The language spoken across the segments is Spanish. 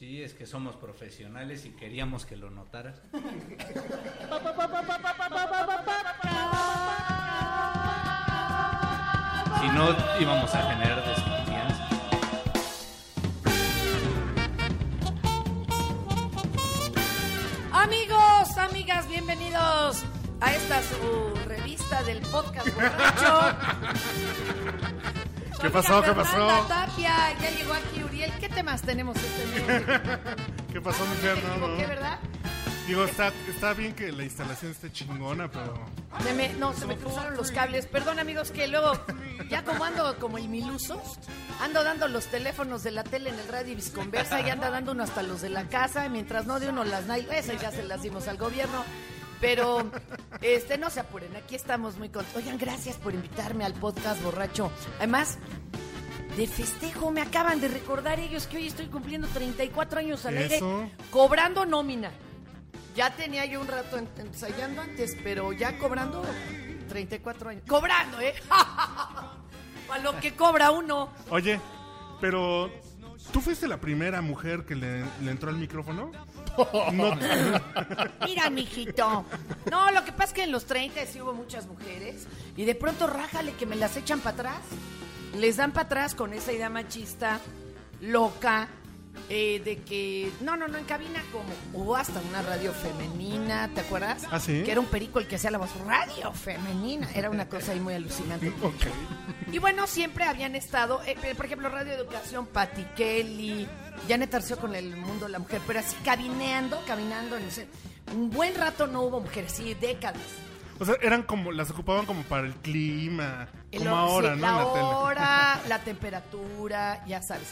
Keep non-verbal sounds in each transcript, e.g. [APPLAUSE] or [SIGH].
Sí, es que somos profesionales y queríamos que lo notaras. [LAUGHS] si no, íbamos a generar desconfianza. Amigos, amigas, bienvenidos a esta su revista del podcast borracho. [LAUGHS] ¿Qué pasó? ¿Qué pasó? Tapia, ya llegó aquí Uriel. ¿Qué temas tenemos este? ¿Qué pasó, Ah, No, equivoqué, no. ¿verdad? Digo, está, está bien que la instalación esté chingona, pero... Se me- no, se me cruzaron los cables. Perdón, amigos, que luego, ya como ando como el milusos, ando dando los teléfonos de la tele en el radio y visconversa y anda dando uno hasta los de la casa, mientras no de uno las esas ya se las dimos al gobierno. Pero, este, no se apuren, aquí estamos muy contentos. Oigan, gracias por invitarme al podcast borracho. Además, de festejo, me acaban de recordar ellos que hoy estoy cumpliendo 34 años al aire, Eso. cobrando nómina. Ya tenía yo un rato en- ensayando antes, pero ya cobrando 34 años. Cobrando, ¿eh? [LAUGHS] A lo que cobra uno. Oye, pero... ¿Tú fuiste la primera mujer que le, le entró al micrófono? No, [LAUGHS] Mira, mijito. No, lo que pasa es que en los 30 sí hubo muchas mujeres y de pronto rájale que me las echan para atrás. Les dan para atrás con esa idea machista, loca, eh, de que... No, no, no, en cabina como... Hubo hasta una radio femenina, ¿te acuerdas? ¿Ah, sí? Que era un perico el que hacía la voz. Radio femenina. Era una cosa ahí muy alucinante. [LAUGHS] ok. Y bueno, siempre habían estado, eh, por ejemplo, Radio Educación, Patti Kelly, Janet Arceo con el mundo de la mujer, pero así cabineando, caminando, no sé, un buen rato no hubo mujeres, sí, décadas. O sea, eran como... Las ocupaban como para el clima, El como hor- ahora, sí, ¿no? La en la tele. hora, [LAUGHS] la temperatura, ya sabes.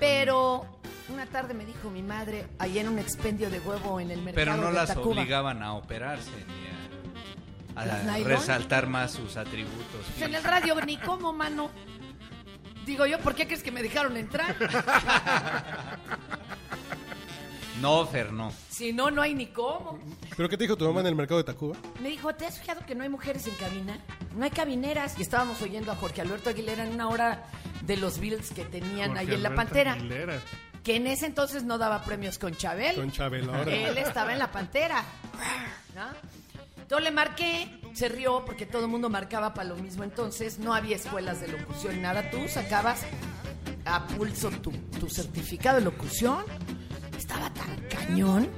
Pero una tarde me dijo mi madre, ahí en un expendio de huevo en el mercado Pero no de las Tacuba. obligaban a operarse ni a, resaltar más sus atributos. Pues en el radio ni cómo, mano. Digo yo, ¿por qué crees que me dejaron entrar? [LAUGHS] No, Fer, no. Si no, no hay ni cómo. ¿Pero qué te dijo tu mamá en el mercado de Tacuba? Me dijo, ¿te has fijado que no hay mujeres en cabina? No hay cabineras. Y estábamos oyendo a Jorge Alberto Aguilera en una hora de los Bills que tenían Jorge ahí en La Alberto Pantera. Aguilera. Que en ese entonces no daba premios con Chabel. Con Chabel, [LAUGHS] ahora. Él estaba en La Pantera. ¿no? Entonces le marqué, se rió porque todo el mundo marcaba para lo mismo. Entonces no había escuelas de locución ni nada. Tú sacabas a pulso tu, tu certificado de locución. Estaba tan cañón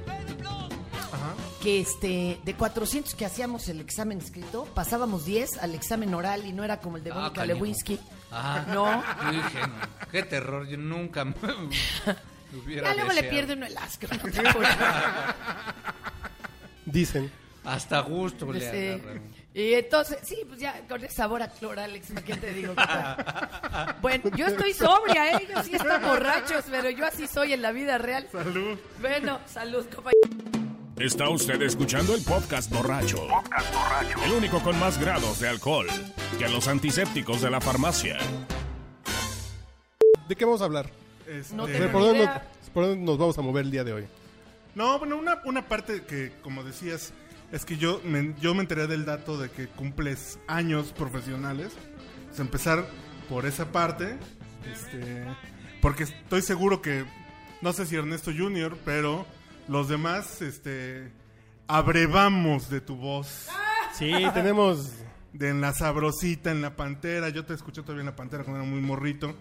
que este de 400 que hacíamos el examen escrito, pasábamos 10 al examen oral y no era como el de Ah, Mónica. Lewinsky. Ah, No. Yo dije, no, qué terror, yo nunca me [LAUGHS] hubiera Ya luego le pierde uno el asco. no te apures. [LAUGHS] Dicen. Hasta gusto le Sí. agarran. Y entonces, sí, pues ya con ese sabor a cloro, Alex, ¿qué te digo? Bueno, yo estoy sobria, ¿eh? Ellos sí están borrachos, pero yo así soy en la vida real. Salud. Bueno, salud, compañero. Está usted escuchando el podcast borracho. El único con más grados de alcohol que los antisépticos de la farmacia. ¿De qué vamos a hablar? Este, No tengo ver, ¿por, ni dónde idea. nos, por dónde nos vamos a mover el día de hoy? No, bueno, una, una parte que, como decías, es que yo me, yo me enteré del dato de que cumples años profesionales. Pues empezar por esa parte, este, porque estoy seguro que, no sé si Ernesto Junior, pero los demás, este, abrevamos de tu voz. Sí, [LAUGHS] tenemos... De en la sabrosita, en la pantera. Yo te escuché todavía en la pantera cuando era muy morrito.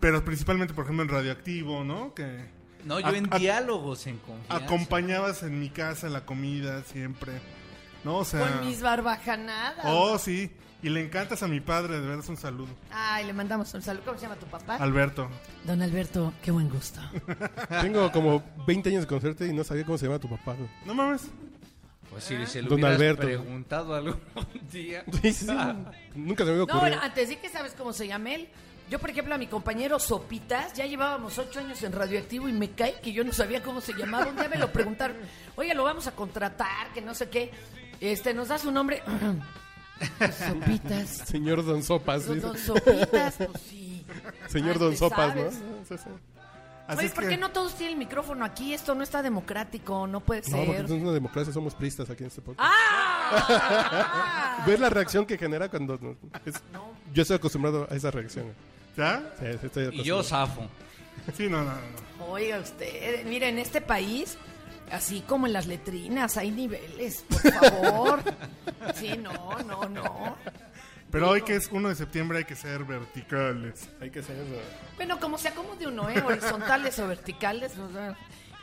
Pero principalmente, por ejemplo, en Radioactivo, ¿no? Que No, yo en diálogos en confianza. acompañabas en mi casa la comida siempre. ¿No? O sea. Con mis barbajanadas. Oh, sí. Y le encantas a mi padre, de verdad es un saludo. Ay, le mandamos un saludo. ¿Cómo se llama tu papá? Alberto. Don Alberto, qué buen gusto. [LAUGHS] Tengo como 20 años de conocerte y no sabía cómo se llama tu papá. güey. No mames. Pues si se lo Don hubieras Alberto. preguntado algún [LAUGHS] día. Sí, sí, sí. Nunca se me No, ocurrió. bueno, antes sí que sabes cómo se llama él. Yo, por ejemplo, a mi compañero Sopitas, ya llevábamos ocho años en Radioactivo y me cae que yo no sabía cómo se llamaba. Un día me lo preguntaron, oye, lo vamos a contratar, que no sé qué. Este, ¿nos da su nombre? [CLEARS THROAT] Sopitas. Señor Don Sopas. Don, Sopitas, pues sí. Señor Ay, Don Sopas, ¿no? sabes. Sí, sí. Así Oye, es ¿por que- qué no todos tienen el micrófono aquí? Esto no está democrático, no puede No, porque ser. es una democracia, somos pristas aquí en este podcast. ¡Ah! ¿Ves la reacción que genera cuando... es- Yo estoy acostumbrado a esa reacción. ¿Ya? Sí, Y yo zafo. Sí, no, no, no. Oiga usted, mire, en este país, así como en las letrinas, hay niveles, por favor. [LAUGHS] Sí, no, no, no. Pero hoy que es 1 de septiembre hay que ser verticales. Hay que eso. Bueno, como se acomode uno, ¿eh? Horizontales o verticales. o sea,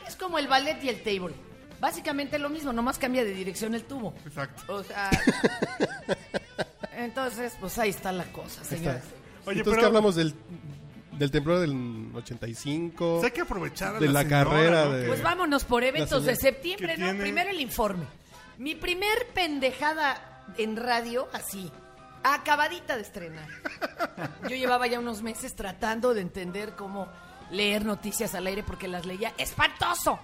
es como el ballet y el table. Básicamente lo mismo, nomás cambia de dirección el tubo. Exacto. O sea. [LAUGHS] Entonces, pues ahí está la cosa, señores. Oye, Entonces, pero ¿qué hablamos del, del temblor del 85? pues hay que aprovechar a de la señora, carrera ¿no? de- Pues vámonos por eventos de septiembre, ¿no? tiene- Primero el informe. Mi primer pendejada en radio, así, acabadita de estrenar. [LAUGHS] Yo llevaba ya unos meses tratando de entender cómo leer noticias al aire porque las leía espantoso.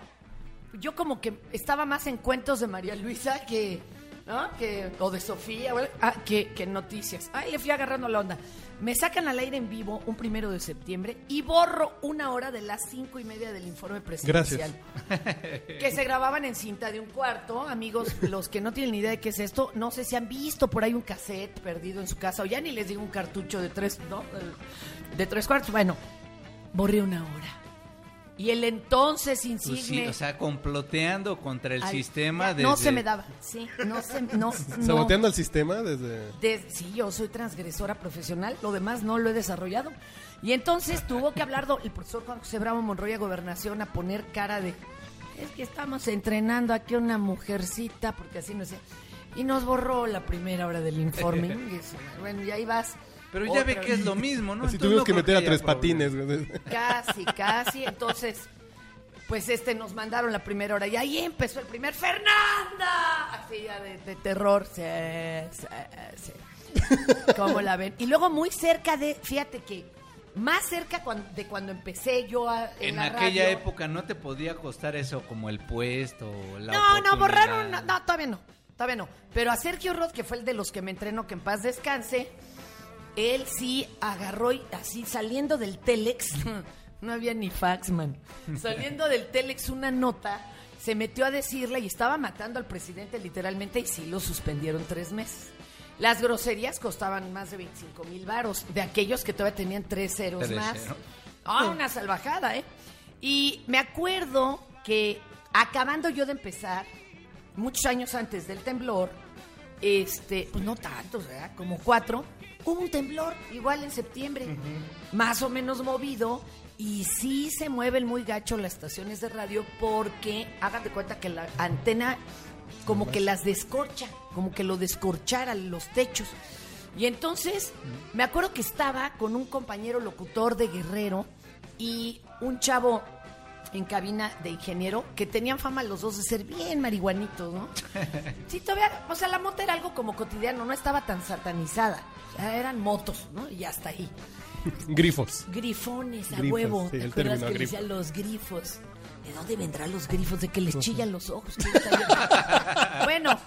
Yo como que estaba más en cuentos de María Luisa que, ¿no? que o de Sofía, o- ah, que, que noticias. Ay, le fui agarrando la onda. Me sacan al aire en vivo un primero de septiembre y borro una hora de las cinco y media del informe presidencial que se grababan en cinta de un cuarto. Amigos, los que no tienen ni idea de qué es esto, no sé si han visto por ahí un cassette perdido en su casa o ya ni les digo un cartucho de tres, ¿no? De tres cuartos. Bueno, borré una hora. Y el entonces Pues sí, insigne... o sea, comploteando contra el al- sistema ya, No desde- se me daba, sí, no se... No, [LAUGHS] no. Saboteando el sistema desde... De- sí, yo soy transgresora profesional, lo demás no lo he desarrollado. Y entonces tuvo que hablar el profesor Juan José Bravo Monroy a Gobernación a poner cara de, es que estamos entrenando aquí a una mujercita, porque así no sé. Y nos borró la primera hora del informe. Y eso, bueno, y ahí vas. Pero ya ve que es lo mismo, ¿no? Entonces, tuvimos no que meter a tres patines. güey. Casi, [LAUGHS] casi. Entonces, pues este nos mandaron la primera hora y ahí empezó el primer Fernanda. Así ya de, de terror. Sí, sí, sí. ¿Cómo la ven? Y luego muy cerca de, fíjate que más cerca de cuando empecé yo a, en, En la aquella radio. época no te podía costar eso como el puesto, la No, no, borraron. No, no, todavía no. Todavía no. Pero a Sergio Roth, que fue el de los que me entrenó, que en paz descanse, él sí agarró y así saliendo del Telex. [LAUGHS] No había ni fax, man. [LAUGHS] Saliendo del Telex una nota, se metió a decirle y estaba matando al presidente literalmente y sí lo suspendieron tres meses. Las groserías costaban más de 25 mil varos, de aquellos que todavía tenían tres ceros Tres más. Ah, una salvajada, ¿eh? Y me acuerdo que acabando yo de empezar, muchos años antes del temblor, este, pues no tantos, ¿verdad? Como cuatro, hubo un temblor, igual en septiembre, más o menos movido, y sí se mueven muy gacho las estaciones de radio porque hagan de cuenta que la antena como que las descorcha, como que lo descorchara los techos. Y entonces me acuerdo que estaba con un compañero locutor de Guerrero y un chavo en cabina de ingeniero que tenían fama los dos de ser bien marihuanitos, ¿no? [LAUGHS] Sí, todavía, o sea, la moto era algo como cotidiano, no estaba tan satanizada. Eran motos, ¿no? Y hasta ahí. Grifos. Grifones a Grifos, huevo. sí, ¿Te el acuerdas término que grifo. decían los grifos? ¿De dónde vendrán los grifos? De que les [LAUGHS] chillan los ojos. Bueno,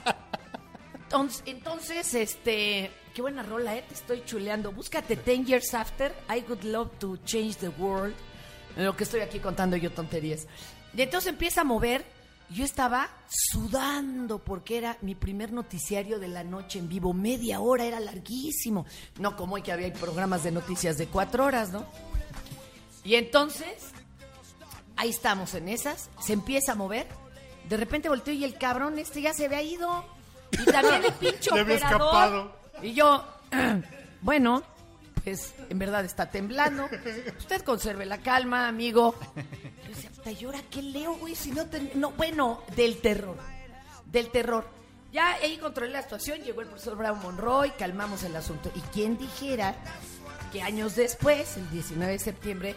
entonces, este, qué buena rola, ¿eh? Te estoy chuleando. Búscate Ten Years After, I Would Love to Change the World. En lo que estoy aquí contando yo tonterías. Y entonces empieza a mover. Yo estaba sudando porque era mi primer noticiario de la noche en vivo. Media hora, era larguísimo. No como hoy que había programas de noticias de cuatro horas, ¿no? Y entonces, ahí estamos en esas. Se empieza a mover. De repente volteo y el cabrón este ya se había ido. Y también el pinche [LAUGHS] operador. escapado. Y yo, [CLEARS THROAT] bueno, pues en verdad está temblando. Usted conserve la calma, amigo. Puta, ¿y ahora qué leo, güey? Si no, ten- no, bueno, del terror. Del terror. Ya ahí controlé la situación, llegó el profesor Bravo Monroy, calmamos el asunto. Y quién dijera que años después, el 19 de septiembre,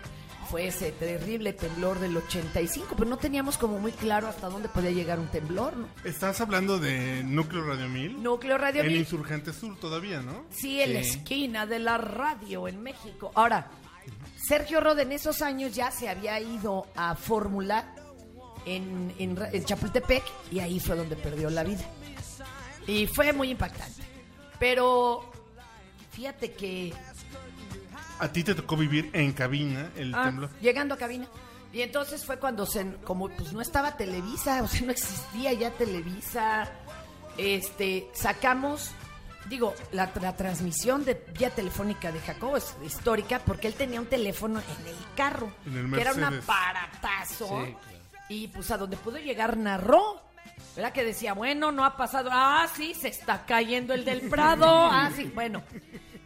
fue ese terrible temblor del 85, pero no teníamos como muy claro hasta dónde podía llegar un temblor, ¿no? Estás hablando de Núcleo Radio 1000. Núcleo Radio En Mil. Insurgente Sur todavía, ¿no? Sí, en la esquina de la radio en México. Ahora, Sergio Rod en esos años ya se había ido a Fórmula en, en, Chapultepec y ahí fue donde perdió la vida. Y fue muy impactante. Pero fíjate que A ti te tocó vivir en cabina el Ah, temblor. llegando a cabina. Y entonces fue cuando se, como pues no estaba Televisa, [LAUGHS] o sea, no existía ya Televisa. Este, sacamos digo, la, la transmisión de vía telefónica de Jacobo es histórica porque él tenía un teléfono en el carro, En el que era un aparatazo. Sí, claro. Y pues a donde pudo llegar narró. ¿Verdad que decía, bueno, no ha pasado? Ah, sí, se está cayendo el del Prado. [LAUGHS] Ah, sí, bueno.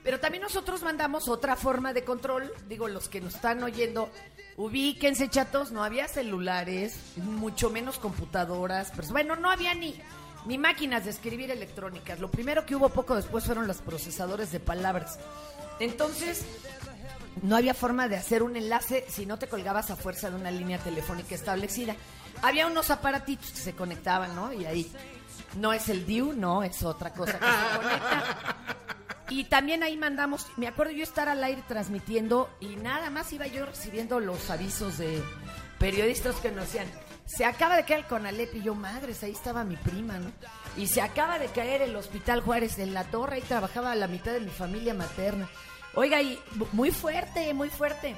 Pero también nosotros mandamos otra forma de control. Digo, los que nos están oyendo, ubíquense, chatos. No había celulares, mucho menos computadoras. Pero bueno, no había ni, ni máquinas de escribir electrónicas. Lo primero que hubo poco después fueron los procesadores de palabras. Entonces, no había forma de hacer un enlace si no te colgabas a fuerza de una línea telefónica establecida. Había unos aparatitos que se conectaban, ¿no? Y ahí no es el DIU, no, es otra cosa que se conecta. [LAUGHS] Y también ahí mandamos, me acuerdo yo estar al aire transmitiendo y nada más iba yo recibiendo los avisos de periodistas que nos decían, se acaba de caer el Conalep y yo, madres, ahí estaba mi prima, ¿no? Y se acaba de caer el Hospital Juárez en la torre, ahí trabajaba la mitad de mi familia materna. Oiga, y muy fuerte, muy fuerte.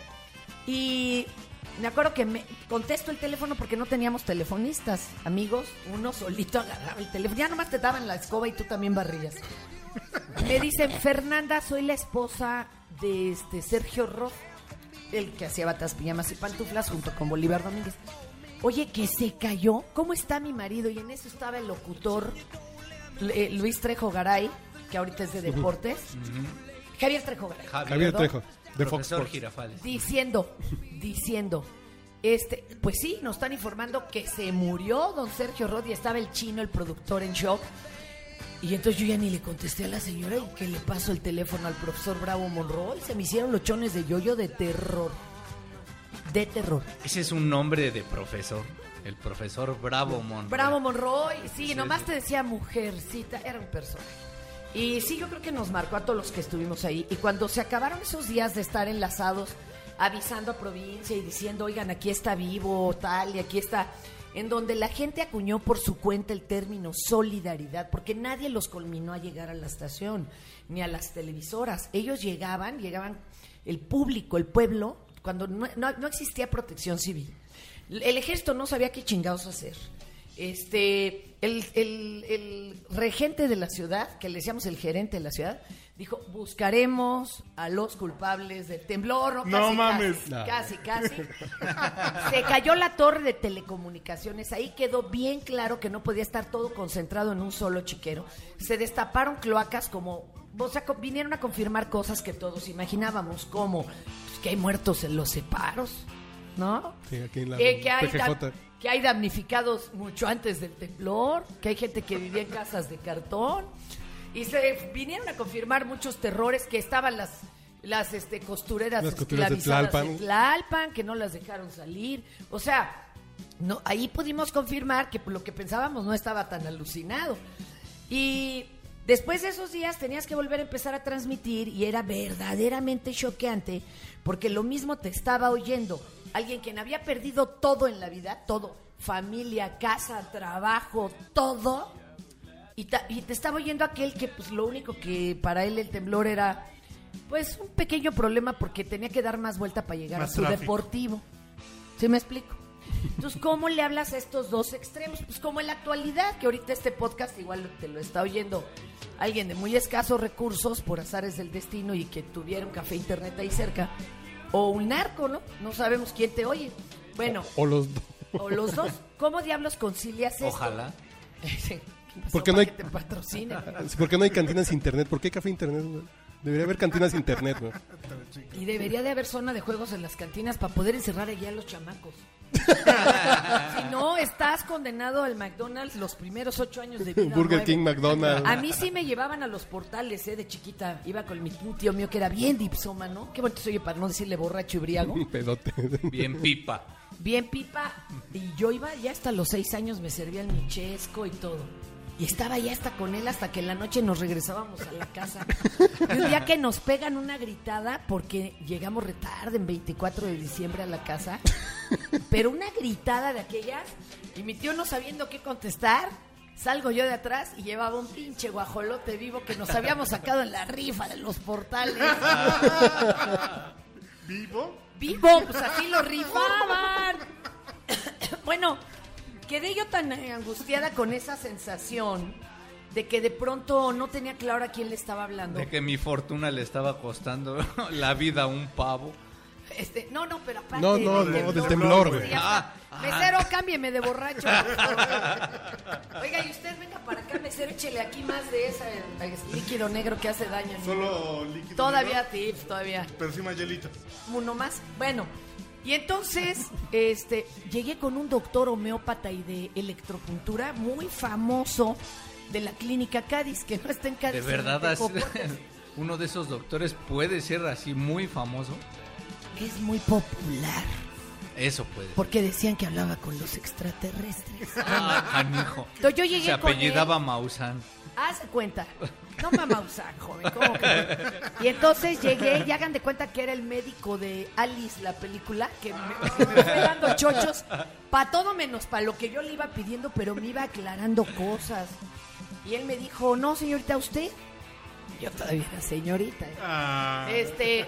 Y me acuerdo que me contesto el teléfono porque no teníamos telefonistas, amigos. Uno solito agarraba el teléfono. Ya nomás te daban la escoba y tú también barrías. Me dicen, Fernanda, soy la esposa de este Sergio Roth, el que hacía batas, pijamas y pantuflas junto con Bolívar Domínguez. Oye, que se cayó. ¿Cómo está mi marido? Y en eso estaba el locutor eh, Luis Trejo Garay, que ahorita es de deportes. Javier Trejo Garay. Javier Trejo, de Fox Profesor Sports. Girafales. Diciendo, diciendo, este, pues sí, nos están informando que se murió don Sergio y estaba el chino, el productor, en shock. Y entonces yo ya ni le contesté a la señora y que le paso el teléfono al profesor Bravo Monroy. Se me hicieron los chones de yoyo de terror. De terror. Ese es un nombre de profesor. El profesor Bravo Mon. Bravo Monroy, sí, Sí, nomás sí. te decía mujercita, era un personaje. Y sí, yo creo que nos marcó a todos los que estuvimos ahí. Y cuando se acabaron esos días de estar enlazados, avisando a provincia y diciendo, oigan, aquí está vivo, tal, y aquí está, en donde la gente acuñó por su cuenta el término solidaridad, porque nadie los culminó a llegar a la estación, ni a las televisoras. Ellos llegaban, llegaban el público, el pueblo, cuando no, no- no existía protección civil. El ejército no sabía qué chingados hacer. Este, el, el- el regente de la ciudad, que le decíamos el gerente de la ciudad, dijo, buscaremos a los culpables del temblor. No Casi, mames. Casi, casi, casi. [LAUGHS] Se cayó la torre de telecomunicaciones. Ahí quedó bien claro que no podía estar todo concentrado en un solo chiquero. Se destaparon cloacas como... O sea, vinieron a confirmar cosas que todos imaginábamos, como pues, que hay muertos en los separos, ¿no? Sí, aquí en la Eh, que, hay que hay damnificados mucho antes del temblor, que hay gente que vivía en casas de cartón. Y se vinieron a confirmar muchos terrores que estaban las las este, costureras, Las costureras de Tlalpan, que no las dejaron salir. O sea, no, ahí pudimos confirmar que lo que pensábamos no estaba tan alucinado. Y después de esos días tenías que volver a empezar a transmitir y era verdaderamente choqueante porque lo mismo te estaba oyendo alguien quien había perdido todo en la vida, todo, familia, casa, trabajo, todo. Y, te estaba oyendo aquel que pues lo único que para él el temblor era pues un pequeño problema porque tenía que dar más vuelta para llegar Más a su tráfico. deportivo. ¿Sí me explico? Entonces, ¿cómo le hablas a estos dos extremos? Pues como en la actualidad, que ahorita este podcast igual te lo está oyendo alguien de muy escasos recursos por azares del destino y que tuviera un café internet ahí cerca. O un narco, ¿no? No sabemos quién te oye. Bueno, O los dos. o los dos. ¿Cómo diablos concilias esto? Ojalá. Sí. [LAUGHS] ¿Qué pasó? ¿Por qué no ¿Para hay- que te? [LAUGHS] ¿Por qué no hay cantinas internet? ¿Por qué hay café internet? Debería haber cantinas internet, güey. Y debería de haber zona de juegos en las cantinas para poder encerrar allá a los chamacos. [LAUGHS] si no, estás condenado al McDonald's los primeros ocho años de vida. Burger nueve. King, McDonald's. A mí sí me llevaban a los portales, ¿eh? De chiquita. Iba con mi tío mío que era bien dipsómano. Qué bonito soy para no decirle borracho y briago. Un [LAUGHS] pedote. Bien pipa. Bien pipa. Y yo iba ya hasta los seis años, me servía el michesco y todo. Y estaba ya hasta con él hasta que en la noche nos regresábamos a la casa. Y un día que nos pegan una gritada porque llegamos retarde en 24 de diciembre a la casa. Pero una gritada de aquellas. Y mi tío no sabiendo qué contestar. Salgo yo de atrás y llevaba un pinche guajolote vivo que nos habíamos sacado en la rifa de los portales. ¿Vivo? vivo, pues así lo rifaban. [COUGHS] bueno, quedé yo tan angustiada con esa sensación de que de pronto no tenía claro a quién le estaba hablando. De que mi fortuna le estaba costando [LAUGHS] la vida a un pavo. Este, no, no, pero aparte. No, no, del no, del temblor, güey. Ah, está. Mesero, cámbieme de borracho. por favor. Oiga, y usted venga para acá, mesero, échele aquí más de ese líquido negro que hace daño. Solo líquido. Todavía negro, tips, todavía. Pero sí más hielito. Uno más. Bueno, y entonces, este, llegué con un doctor homeópata y de electropuntura muy famoso de la clínica Cádiz, que no está en Cádiz. De verdad, así- [LAUGHS] uno de esos doctores puede ser así muy famoso. Es muy popular. Eso puede. Porque decían que hablaba con los extraterrestres. Ah, canijo. Entonces yo llegué Se con apellidaba él. Maussan. Haz de cuenta. No mamá usar, joven. ¿cómo que no? Y entonces llegué y hagan de cuenta que era el médico de Alice, la película, que me, que me fue dando chochos para todo menos para lo que yo le iba pidiendo, pero me iba aclarando cosas. Y él me dijo, no, señorita, ¿usted? Yo todavía era señorita. ¿eh? Ah, Este,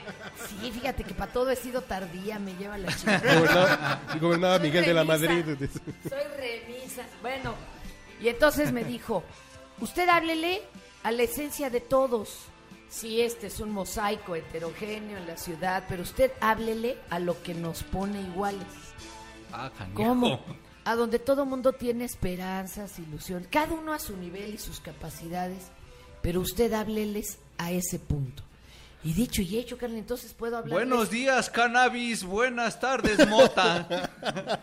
sí, fíjate que para todo he sido tardía, me lleva la chica. [LAUGHS] Gobernaba, gobernaba Soy Miguel de la. Madrid. Soy remisa. Bueno, y entonces me dijo, usted háblele a la esencia de todos. Sí, este es un mosaico heterogéneo en la ciudad, pero usted háblele a lo que nos pone iguales. Ah. ¿Cómo? [LAUGHS] A donde todo mundo tiene esperanzas, ilusiones, cada uno a su nivel y sus capacidades, pero usted hábleles a ese punto. Y dicho y hecho, Carmen, entonces puedo hablar. Buenos días, cannabis. Buenas tardes, mota.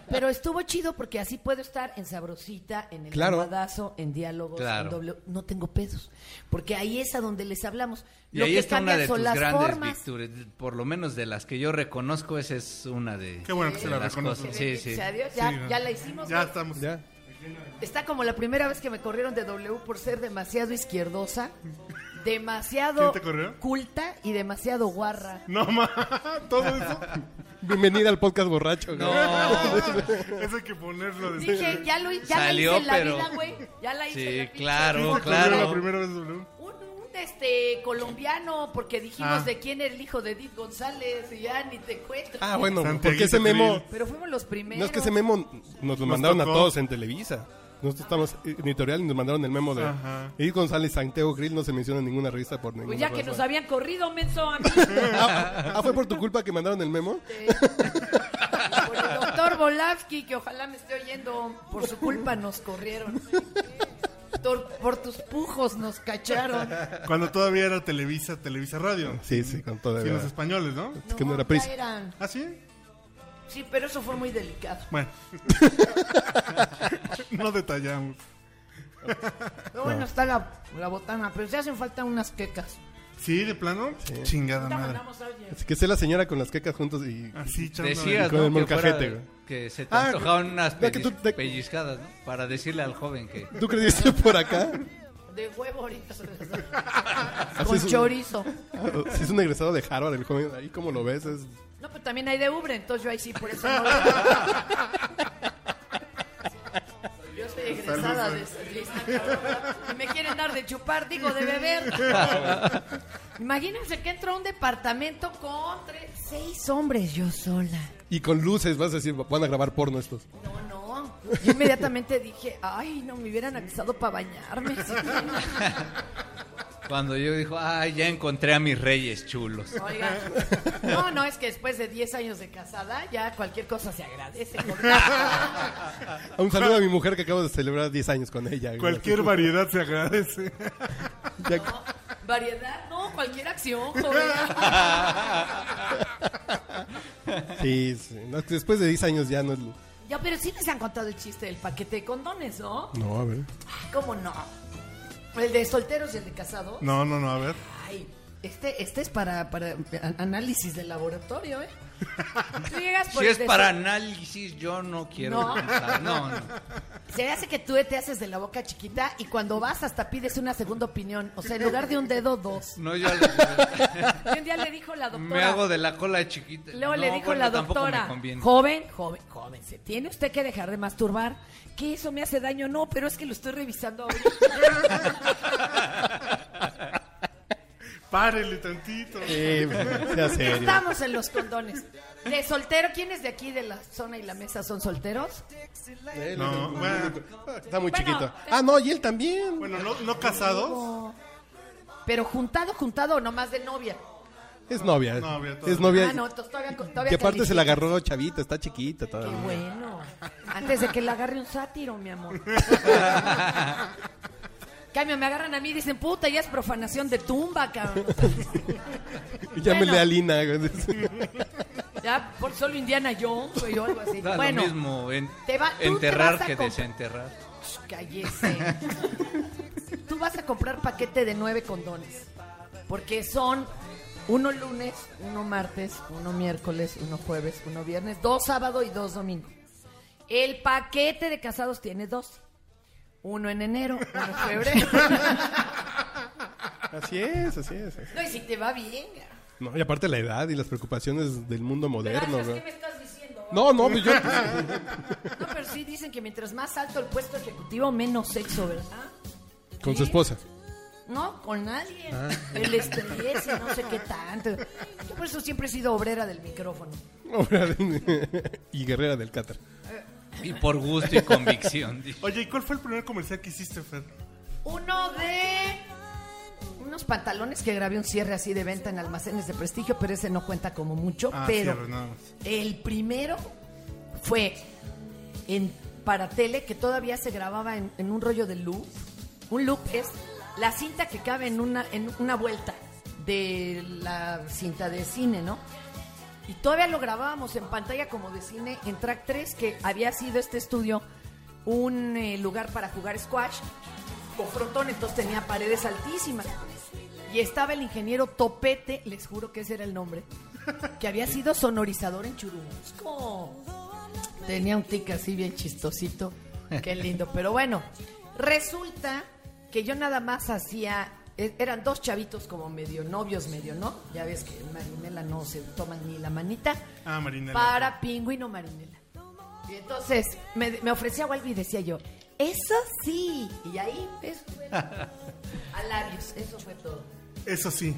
[LAUGHS] Pero estuvo chido porque así puedo estar en Sabrosita, en el Claro. En diálogos, Claro. en doble. No tengo pedos. Porque ahí es a donde les hablamos. Y Lo ahí que está una cambia de son tus las grandes formas. virtudes. Por lo menos de las que yo reconozco, esa es una de, Qué bueno que se la cosas. Sí, sí. Dios, ya, Sí, ¿no? ya la hicimos. Ya estamos. Ya. Está como la primera vez que me corrieron de W por ser demasiado izquierdosa, demasiado ¿Quién te corrió? culta y demasiado guarra. No, ma, [LAUGHS] todo eso. Bienvenida al podcast borracho. güey. [LAUGHS] Eso hay que ponerlo. De Dije, ya lo ya Salió, la hice en la pero- vida, güey. Ya la hice. Sí, la claro, vida. ¿Te corrió claro. la primera vez? Un, un, este colombiano, porque dijimos Ah. de quién era el hijo de Edith González y ya ni te cuento. Ah, bueno, porque ese memo... Pero fuimos los primeros. No es que ese memo nos lo Nos mandaron a todos en Televisa. Nosotros estamos en editorial y nos mandaron el memo de Ajá. Edith González Santiago Grill no se menciona en ninguna revista por ninguna Pues ya que nos habían corrido, menso, a mí. [LAUGHS] ah, ah, ¿fue por tu culpa que mandaron el memo? Por el doctor Volavsky, que ojalá me esté oyendo. Por su culpa nos corrieron. Por, por tus pujos nos cacharon. Cuando todavía era Televisa, Televisa Radio. Sí, sí, con todavía. los españoles, ¿no? Es que no era prisa. eran. ¿Ah, sí? Sí, pero eso fue muy delicado. Bueno. [LAUGHS] no detallamos. Pero bueno, está la, la botana, pero se hacen falta unas quecas. ¿Sí, de plano? Chingada Ahorita madre. mandamos a alguien. Así que sé la señora con las quecas juntos y... Así, echando- Decías, Con ¿no? el Que, molcajete, fuera- güey. que se te Ah, antojaban unas no, que tú pellis- te- pellizcadas, ¿no? Para decirle al joven que... ¿Tú creíste por acá? De huevo ahorita. se les da. Así Con es un- chorizo. Ah, Si es un egresado de Harvard, el joven, ahí como lo ves, es... No, pues también hay de Ubre, entonces yo ahí sí, por eso no Yo soy egresada de esa Y me quieren dar de chupar, digo, de beber. Imagínense que entro a un departamento con tres, seis hombres, yo sola. Y con luces, vas a decir, van a grabar porno estos. No, no. Yo inmediatamente dije, ay, no, me hubieran avisado para bañarme. [LAUGHS] Cuando yo dijo, ay, ya encontré a mis reyes chulos. Oigan, no, no, es que después de 10 años de casada, ya cualquier cosa se agradece. [LAUGHS] Un saludo a mi mujer que acabo de celebrar 10 años con ella. güey. Cualquier variedad se agradece. Ya- Variedad, no, cualquier acción, joven. sí, sí. No, después de 10 años ya no es... Ya, pero sí les han contado el chiste del paquete de condones, ¿no? No, a ver. ¿Cómo no? El de solteros y el de casados. No, no, no, a ver. Ay, este, este es para, para análisis de laboratorio, ¿eh? Tú llegas por Si el es de para sol- análisis, yo no quiero No. pensar. No, no. Se hace que tú te haces de la boca chiquita y cuando vas hasta pides una segunda opinión. O sea, en lugar de un dedo, dos. No, yo Y un día le dijo la doctora. me hago de la cola chiquita. Luego le No, dijo bueno, la tampoco me doctora, conviene. joven, joven, joven, ¿se tiene usted que dejar de masturbar? ¿Que eso me hace daño? No, pero es que lo estoy revisando ahorita. [LAUGHS] Párele tantito. Eh, sea serio. Estamos en los condones. De soltero, ¿quiénes de aquí de la zona y la mesa son solteros? Eh, No, bueno. Está muy Bueno, chiquito. Ah, no, y él también. Bueno, no, no casados. Pero juntado, juntado o nomás de novia. Es novia. Novia, todavía. es novia. Ah, no, todavía, todavía que aparte se la agarró chavita, está chiquita Qué todavía. bueno. Antes de que le agarre un sátiro, mi amor. [LAUGHS] Cambio, me agarran a mí y dicen, puta, ya es profanación de tumba, cabrón. [LAUGHS] Llámele Bueno. a Lina. [LAUGHS] Ya, por solo Indiana Jones güey, o algo así. Da bueno, lo mismo en- te va- tú te enterrar que desenterrar. cállese. Tú vas a comprar paquete de nueve condones. Porque son uno lunes, uno martes, uno miércoles, uno jueves, uno viernes, dos sábado y dos domingo. El paquete de casados tiene dos. Uno en enero, uno en febrero. [LAUGHS] Así es, así es. No, y si te va bien. No, y aparte la edad y las preocupaciones del mundo moderno. Gracias, ¿no? ¿qué me estás diciendo? No, no, pues yo. [LAUGHS] No, pero sí dicen que mientras más alto el puesto ejecutivo, menos sexo, ¿verdad? Con su esposa. No, con nadie. Ah. El estrés y no sé qué tanto. Yo por eso siempre he sido obrera del micrófono. [LAUGHS] y guerrera del Cátar. Y por gusto y convicción. [LAUGHS] Oye, ¿y cuál fue el primer comercial que hiciste, Fer? Uno de unos pantalones que grabé un cierre así de venta en almacenes de prestigio, pero ese no cuenta como mucho. Ah, pero cierre, el primero fue en para tele que todavía se grababa en, en un rollo de loop. Un loop es la cinta que cabe en una en una vuelta de la cinta de cine, ¿no? Y todavía lo grabábamos en pantalla como de cine en Track 3, que había sido este estudio un eh, lugar para jugar squash con frontón, entonces tenía paredes altísimas. Y estaba el ingeniero Topete, les juro que ese era el nombre, que había sido sonorizador en Churubusco. Tenía un tic así bien chistosito. Qué lindo. Pero bueno, resulta que yo nada más hacía. e- Eran dos chavitos como medio novios, medio no. Ya ves que Marinela no se toman ni la manita. Ah, Marinela. Para pingüino Marinela. Y entonces me, me ofrecía algo y decía yo, eso sí. Y ahí, eso fue. [LAUGHS] A labios, eso fue todo. Eso sí.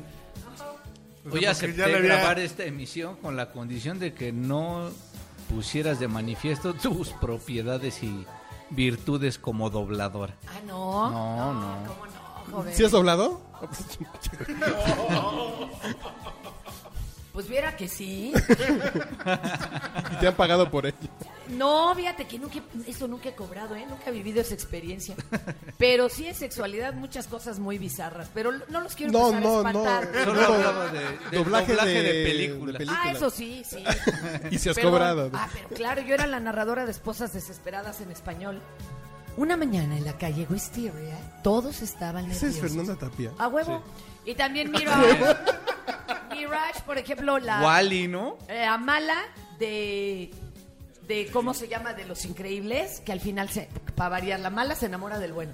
O sea, Hoy porque acepté había- grabar esta emisión con la condición de que no pusieras de manifiesto tus propiedades y virtudes como doblador. Ah, no. No, no. ¿Cómo no, joven? ¿Sí has doblado? [LAUGHS] [LAUGHS] Pues viera que sí. Y [LAUGHS] te han pagado por ello. No, fíjate que nunca, eso nunca he cobrado, ¿eh? Nunca he vivido esa experiencia. [LAUGHS] Pero sí en sexualidad muchas cosas muy bizarras. Pero no los quiero No, no, a no. espantar. Solo hablaba de, del Doblaje doblaje, de- de, película. de película. Ah, eso sí, sí. [LAUGHS] Y si has Perdón. cobrado. Ah, pero claro, yo era la narradora de Esposas Desesperadas en español. Una mañana en la calle Wisteria, todos estaban Esa es nerviosos. Fernanda Tapia. A huevo. Y también Mirage. Mirage, por ejemplo, la... Wally, ¿no? La mala de, de cómo se llama de los increíbles, que al final se, para variar, la mala se enamora del bueno.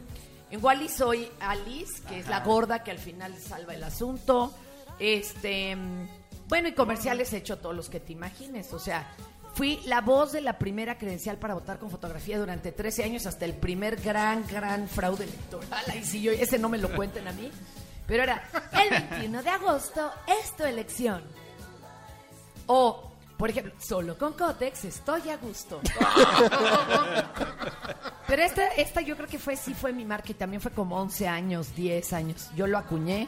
En Wally soy Alice, que es la gorda que al final salva el asunto. Este, mm, bueno, y comerciales he hecho todos los que te imagines, o sea, fui la voz de la primera credencial para votar con fotografía durante 13 años hasta el primer gran gran fraude electoral. Ahí sí yo ese no me lo cuenten a mí. Pero era el 21 de agosto es tu elección. O, por ejemplo, solo con Cotex estoy a gusto. Pero esta, esta yo creo que fue, sí fue mi marca y también fue como 11 años, 10 años. Yo lo acuñé.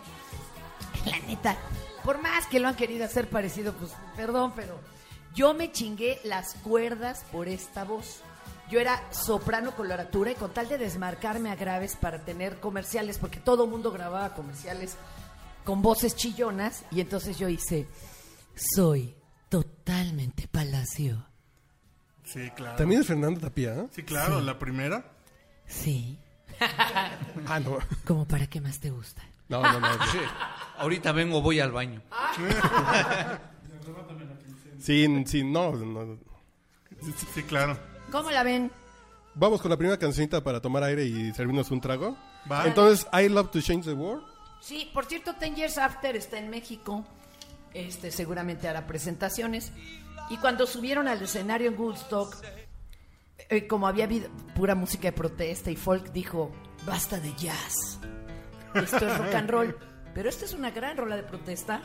La neta, por más que lo han querido hacer parecido, pues perdón, pero yo me chingué las cuerdas por esta voz. Yo era soprano coloratura y con tal de desmarcarme a graves para tener comerciales, porque todo el mundo grababa comerciales con voces chillonas, y entonces yo hice, soy totalmente palacio. Sí, claro. También es Fernanda Tapia. ¿eh? Sí, claro, la primera. Sí, [LAUGHS] Ah, no. como para qué más te gusta. No, no, no. Sí. Ahorita vengo, voy al baño. [LAUGHS] Sin, sin, no, no. Sí, sí, claro. ¿Cómo la ven? Vamos con la primera cancionita para tomar aire y servirnos un trago. Va. Entonces, I Love to Change the World. Sí, por cierto, Ten Years After está en México. Este, seguramente hará presentaciones. Y cuando subieron al escenario en Woodstock, eh, como había habido pura música de protesta y folk, dijo, basta de jazz. Esto es rock and roll. [LAUGHS] Pero esta es una gran rola de protesta,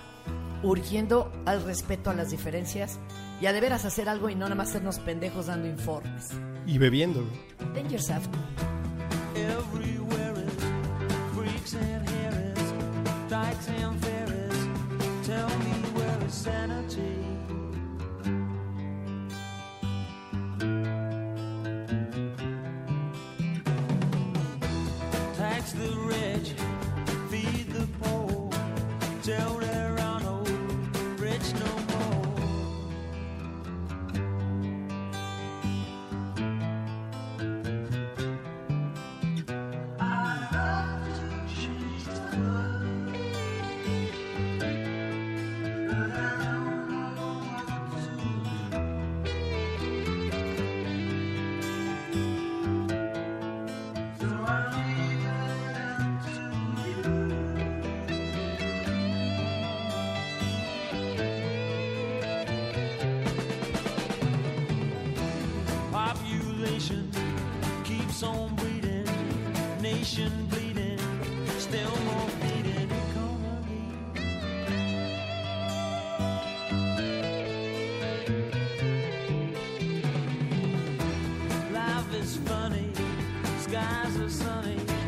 urgiendo al respeto a las diferencias y a de veras hacer algo y no nada más sernos pendejos dando informes. Y bebiendo. Danger. Everywhere is freaks and harris, dykes and fairies. Tell me where is sanity? eyes sunny.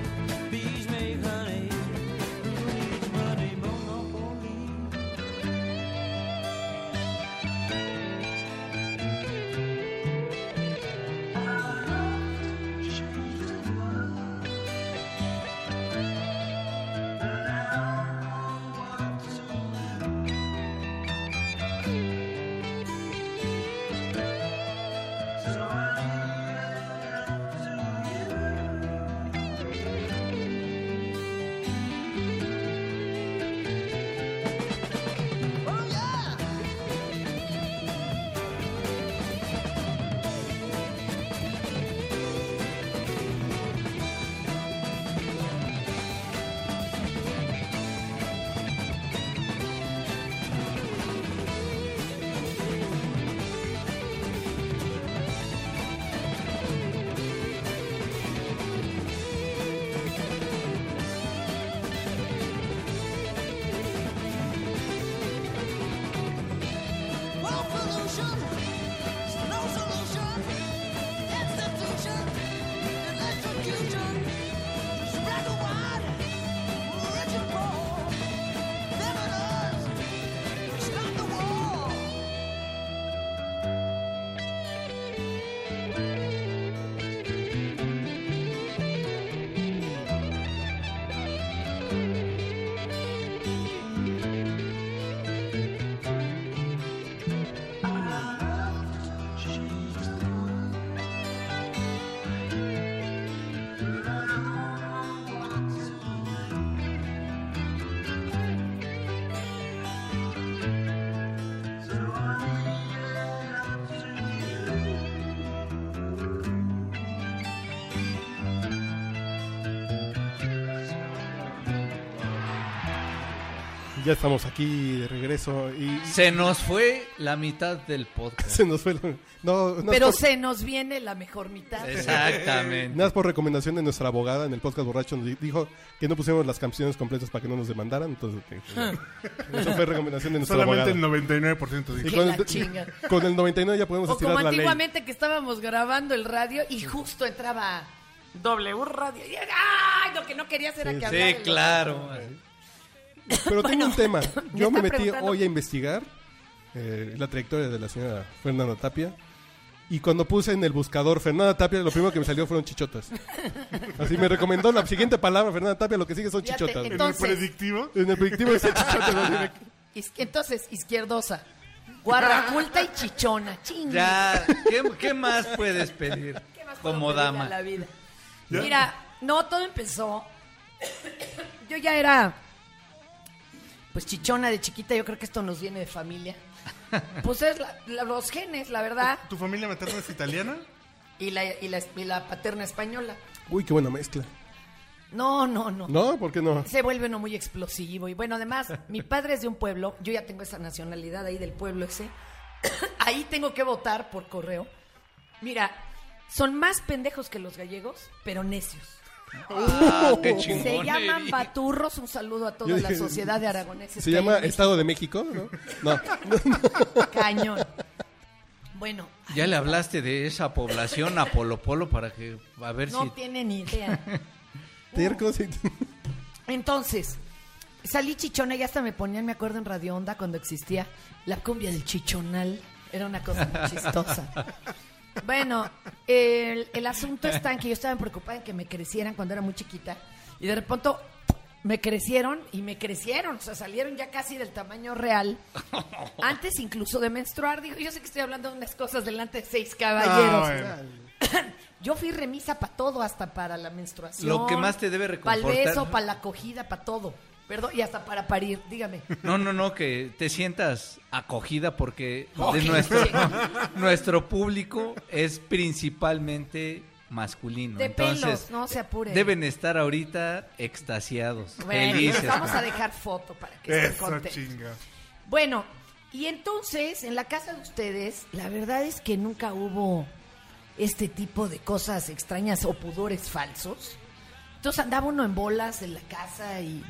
Ya estamos aquí de regreso y Se nos fue la mitad del podcast. [LAUGHS] se nos fue. lo- No, no Pero por, se nos viene la mejor mitad. Exactamente. nada más por recomendación de nuestra abogada en el podcast borracho. Nos di- dijo que no pusiéramos las canciones completas para que no nos demandaran. Entonces, [LAUGHS] eso fue recomendación de nuestra Solamente abogada. el 99% Y dijo. Con, la el, chinga. [LAUGHS] con el 99 ya podemos O estirar como la ley. antiguamente que estábamos grabando el radio y justo entraba W Radio. Y, ¡Ay! Lo que no querías era Sí, que sí, hablara Sí, Pero tengo un tema. Yo me metí hoy a investigar eh, la trayectoria de la señora Fernanda Tapia. Y cuando puse en el buscador Fernanda Tapia, lo primero que me salió fueron chichotas. Así me recomendó la siguiente palabra, Fernanda Tapia, lo que sigue son Fíjate, chichotas. En Entonces- el predictivo. En el predictivo dice chichotas. Entonces, izquierdosa, guardaculta y chichona. Chinga. Ya, ¿qué, qué más puedes pedir [LAUGHS] ¿Qué más puedo como pedirle dama? a la vida? Mira, no, todo empezó. Yo ya era, pues chichona de chiquita. Yo creo que esto nos viene de familia. [LAUGHS] Pues es la- la- los genes, la verdad, ¿Tu familia materna es italiana? y la, y la, y la paterna española. Uy, qué buena mezcla. No, no, no. ¿No? ¿Por qué no? Se vuelve uno muy explosivo. Y bueno, además, [LAUGHS] mi padre es de un pueblo. Yo ya tengo esa nacionalidad ahí del pueblo ese. [COUGHS] ahí tengo que votar por correo. Mira, son más pendejos que los gallegos, pero necios. Ah, qué Se llaman baturros. Un saludo a toda Yo la dije, sociedad de aragoneses. Se que hay llama Estado de México, ¿no? No. [LAUGHS] Cañón. Bueno, Ya le hablaste de esa población a Polo Polo para que a ver no si tienen idea. [LAUGHS] Tercos y- Entonces, salí chichona y hasta me ponían, me acuerdo, en Radio Onda cuando existía la cumbia del chichonal. Era una cosa muy chistosa. [LAUGHS] Bueno, el, el asunto está en que yo estaba preocupada en que me crecieran cuando era muy chiquita. Y de repente me crecieron y me crecieron. O sea, salieron ya casi del tamaño real. [LAUGHS] Antes incluso de menstruar. Digo, yo sé que estoy hablando de unas cosas delante de seis caballeros. Ah, bueno. [LAUGHS] Yo fui remisa para todo, hasta para la menstruación. Lo que más te debe Para el reconfortar- beso, para la acogida, para todo. Perdón, y hasta para parir, dígame. No, no, no, que te sientas acogida porque de [LAUGHS] nuestro, público es principalmente masculino. De Entonces, pelos, no se apure. deben estar ahorita extasiados, Bueno, felices. les vamos a dejar foto para que estén Esa contentos. chinga. Bueno, y entonces, en la casa de ustedes, la verdad es que nunca hubo este tipo de cosas extrañas o pudores falsos. Entonces andaba uno en bolas en la casa y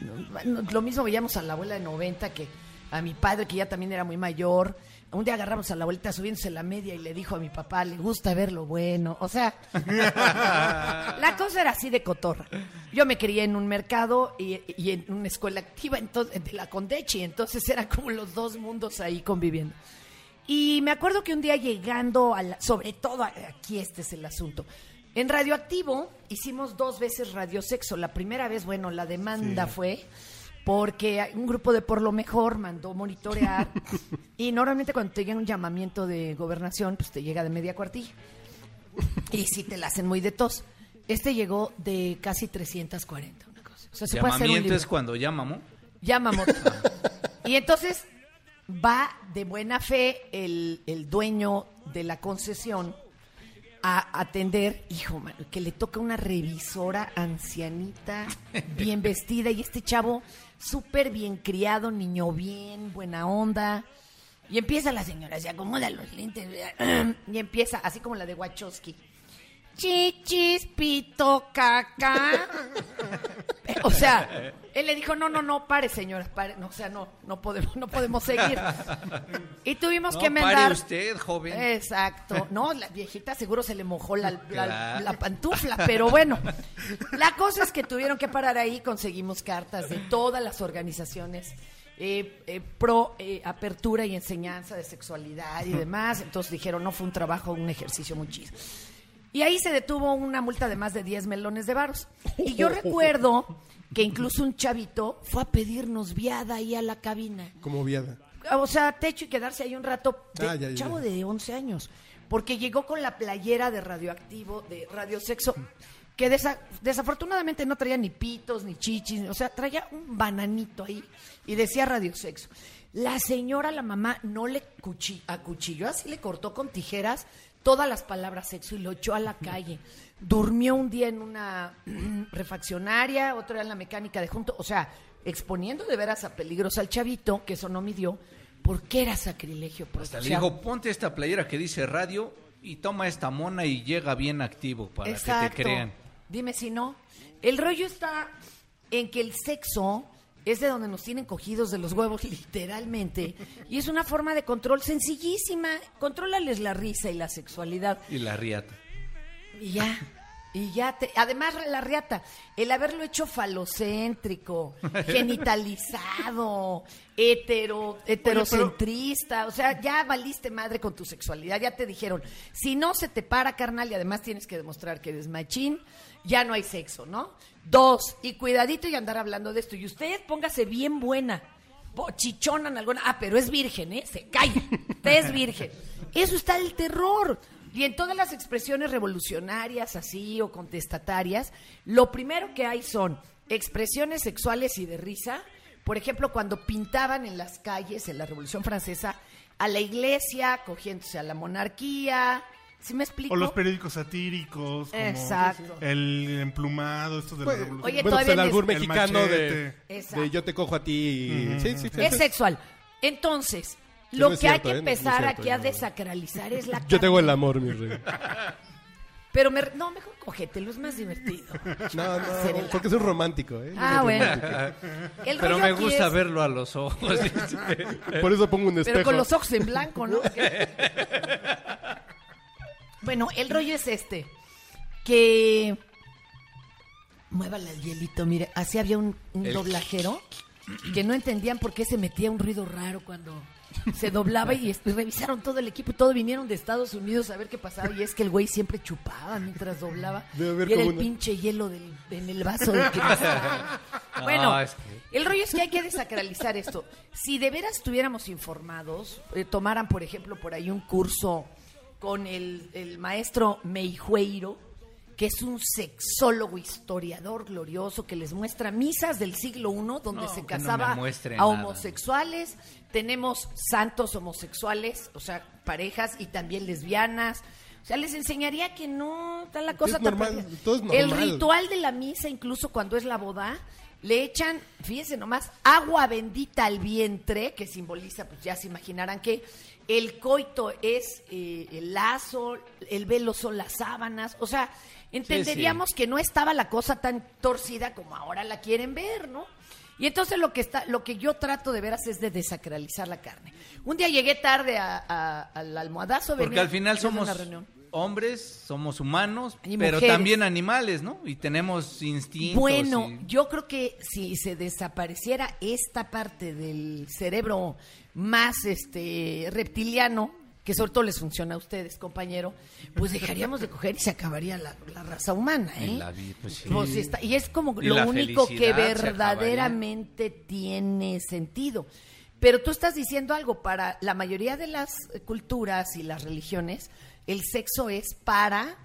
lo mismo veíamos a la abuela de 90 que a mi padre, que ya también era muy mayor. Un día agarramos a la abuelita subiéndose la media y le dijo a mi papá, le gusta ver lo bueno. O sea, [LAUGHS] la cosa era así de cotorra. Yo me crié en un mercado y, y en una escuela activa entonces, de la Condechi, entonces eran como los dos mundos ahí conviviendo. Y me acuerdo que un día llegando, a la- sobre todo aquí este es el asunto. En Radioactivo hicimos dos veces radiosexo. La primera vez, bueno, la demanda fue porque un grupo de Por lo Mejor mandó monitorear [LAUGHS] y normalmente cuando te llega un llamamiento de gobernación, pues te llega de media cuartilla. Y si te la hacen muy de tos. Este llegó de casi 340, una cosa. O sea, se puede hacer un libro. es cuando ya mamó. Yamamoto. y entonces va de buena fe el, el dueño de la concesión a atender, hijo, mano, que le toca una revisora ancianita, [LAUGHS] bien vestida, y este chavo súper bien criado, niño bien, buena onda. Y empieza la señora, se acomoda los lentes, [CLEARS THROAT] y empieza, así como la de Wachowski. Chichis, pito, caca. [LAUGHS] O sea, él le dijo, no, no, no, pare, señora, pare. No, o sea, no, no podemos, no podemos seguir. Y tuvimos No, que pare mandar. usted, joven. Exacto. No, la viejita seguro se le mojó la, la pantufla, pero bueno. La cosa es que tuvieron que parar ahí, conseguimos cartas de todas las organizaciones eh, eh, pro eh, apertura y enseñanza de sexualidad y demás. Entonces dijeron, no fue un trabajo, un ejercicio muy chido. Y ahí se detuvo una multa de más de 10 melones de varos. Y yo [LAUGHS] recuerdo que incluso un chavito fue a pedirnos viada ahí a la cabina. Como viada. O sea, techo y quedarse ahí un rato. De, Ah, ya, ya, chavo ya. de 11 años. Porque llegó con la playera de radioactivo, de radiosexo, que desa- desafortunadamente no traía ni pitos, ni chichis, o sea, traía un bananito ahí y decía radiosexo. La señora, la mamá, no le cuchi- acuchilló, así le cortó con tijeras todas las palabras sexo y lo echó a la calle. Durmió un día en una refaccionaria, otro día en la mecánica de junto, o sea, exponiendo de veras a peligros al chavito, que eso no midió, porque era sacrilegio. pues, Hasta le dijo, ponte esta playera que dice radio y toma esta mona y llega bien activo para que te crean. Dime si no. El rollo está en que el sexo es de donde nos tienen cogidos de los huevos, [LAUGHS] literalmente. Y es una forma de control sencillísima. Contrólales la risa y la sexualidad. Y la riata. Y ya. Y ya te. Además, la riata, el haberlo hecho falocéntrico, [LAUGHS] genitalizado, hetero, heterocentrista. O sea, ya valiste madre con tu sexualidad. Ya te dijeron, si no se te para, carnal, y además tienes que demostrar que eres machín, ya no hay sexo, ¿no? Dos, y cuidadito y andar hablando de esto. Y usted póngase bien buena. Chichona en alguna. Ah, pero es virgen, ¿eh? Se calla. Usted es virgen. Eso está el terror. Y en todas las expresiones revolucionarias, así o contestatarias, lo primero que hay son expresiones sexuales y de risa. Por ejemplo, cuando pintaban en las calles, en la Revolución Francesa, a la iglesia, cogiéndose a la monarquía. ¿Sí me explico? O los periódicos satíricos. Como Exacto. El emplumado, esto de la Pues, revolución. Oye, bueno, pues todavía el les- albur El mexicano de, machete. Exacto. de yo te cojo a ti. y- Sí, sí, sí. es sexual. Entonces, Sí, lo no es que cierto, hay que ¿eh? No es empezar cierto, aquí a no. desacralizar es la [LAUGHS] Yo tengo el amor, mi rey. [LAUGHS] Pero me, no, mejor cógetelo, es más divertido. [LAUGHS] No, no, porque es un romántico, ¿eh? Ah, bueno. El Pero rollo me aquí gusta es- verlo a los ojos. Por eso pongo un espejo. Pero con los ojos en blanco, ¿no? Bueno, el rollo es este. Que... Muévale el hielito, mire. Así había un, un El- doblajero [CLEARS THROAT] que no entendían por qué se metía un ruido raro cuando se doblaba y, est- y revisaron todo el equipo y todo vinieron de Estados Unidos a ver qué pasaba y es que el güey siempre chupaba mientras doblaba Debe haber y era el una- pinche hielo del, en el vaso del cristal. [LAUGHS] Bueno, es que- el rollo es que hay que desacralizar esto. Si de veras estuviéramos informados, eh, tomaran, por ejemplo, por ahí un curso con el, el maestro Meijueiro, que es un sexólogo historiador glorioso que les muestra misas del siglo I donde No, se no casaba a nada. homosexuales. Tenemos santos homosexuales, o sea, parejas y también lesbianas. O sea, les enseñaría que no está la cosa Es tan normal, perdida. todo es El ritual de la misa, incluso cuando es la boda, le echan, fíjense nomás, agua bendita al vientre, que simboliza, pues ya se imaginarán que el coito es eh, el lazo, el velo son las sábanas, o sea, entenderíamos que no estaba la cosa tan torcida como ahora la quieren ver, ¿no? Y entonces lo que está, lo que yo trato de veras es de desacralizar la carne. Un día llegué tarde a- a- al almohadazo, Porque venía al final somos una reunión. Hombres, somos humanos, Y pero mujeres. también animales, ¿no? Y tenemos instintos. Bueno, y- yo creo que si se desapareciera esta parte del cerebro más este reptiliano, que sobre todo les funciona a ustedes, compañero, pues dejaríamos de coger y se acabaría la, la raza humana, ¿eh? Y la vi- pues sí. Pues está- y es como Y lo único que verdaderamente tiene sentido. Pero tú estás diciendo algo, para la mayoría de las culturas y las religiones, el sexo es para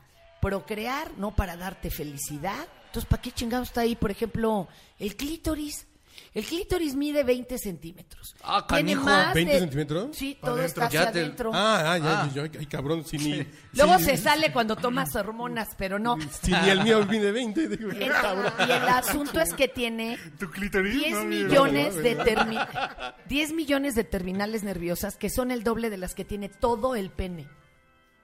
procrear, no para darte felicidad. Entonces, ¿para qué chingado está ahí, por ejemplo, el clítoris? El clítoris mide 20 centímetros. Ah, Tiene canijo. más ¿20 de- centímetros? Sí, todo está hacia te- adentro. Ah, ah, ya, Ah. yo, ay, cabrón, si ni... Luego se sale cuando tomas hormonas, pero no. Si ni el mío mide 20, digo, El- [LAUGHS] cabrón. y el asunto es que tiene ¿Tu clítoris? 10 No, mira. millones de [LAUGHS] termi- 10 millones de terminales nerviosas que son el doble de las que tiene todo el pene.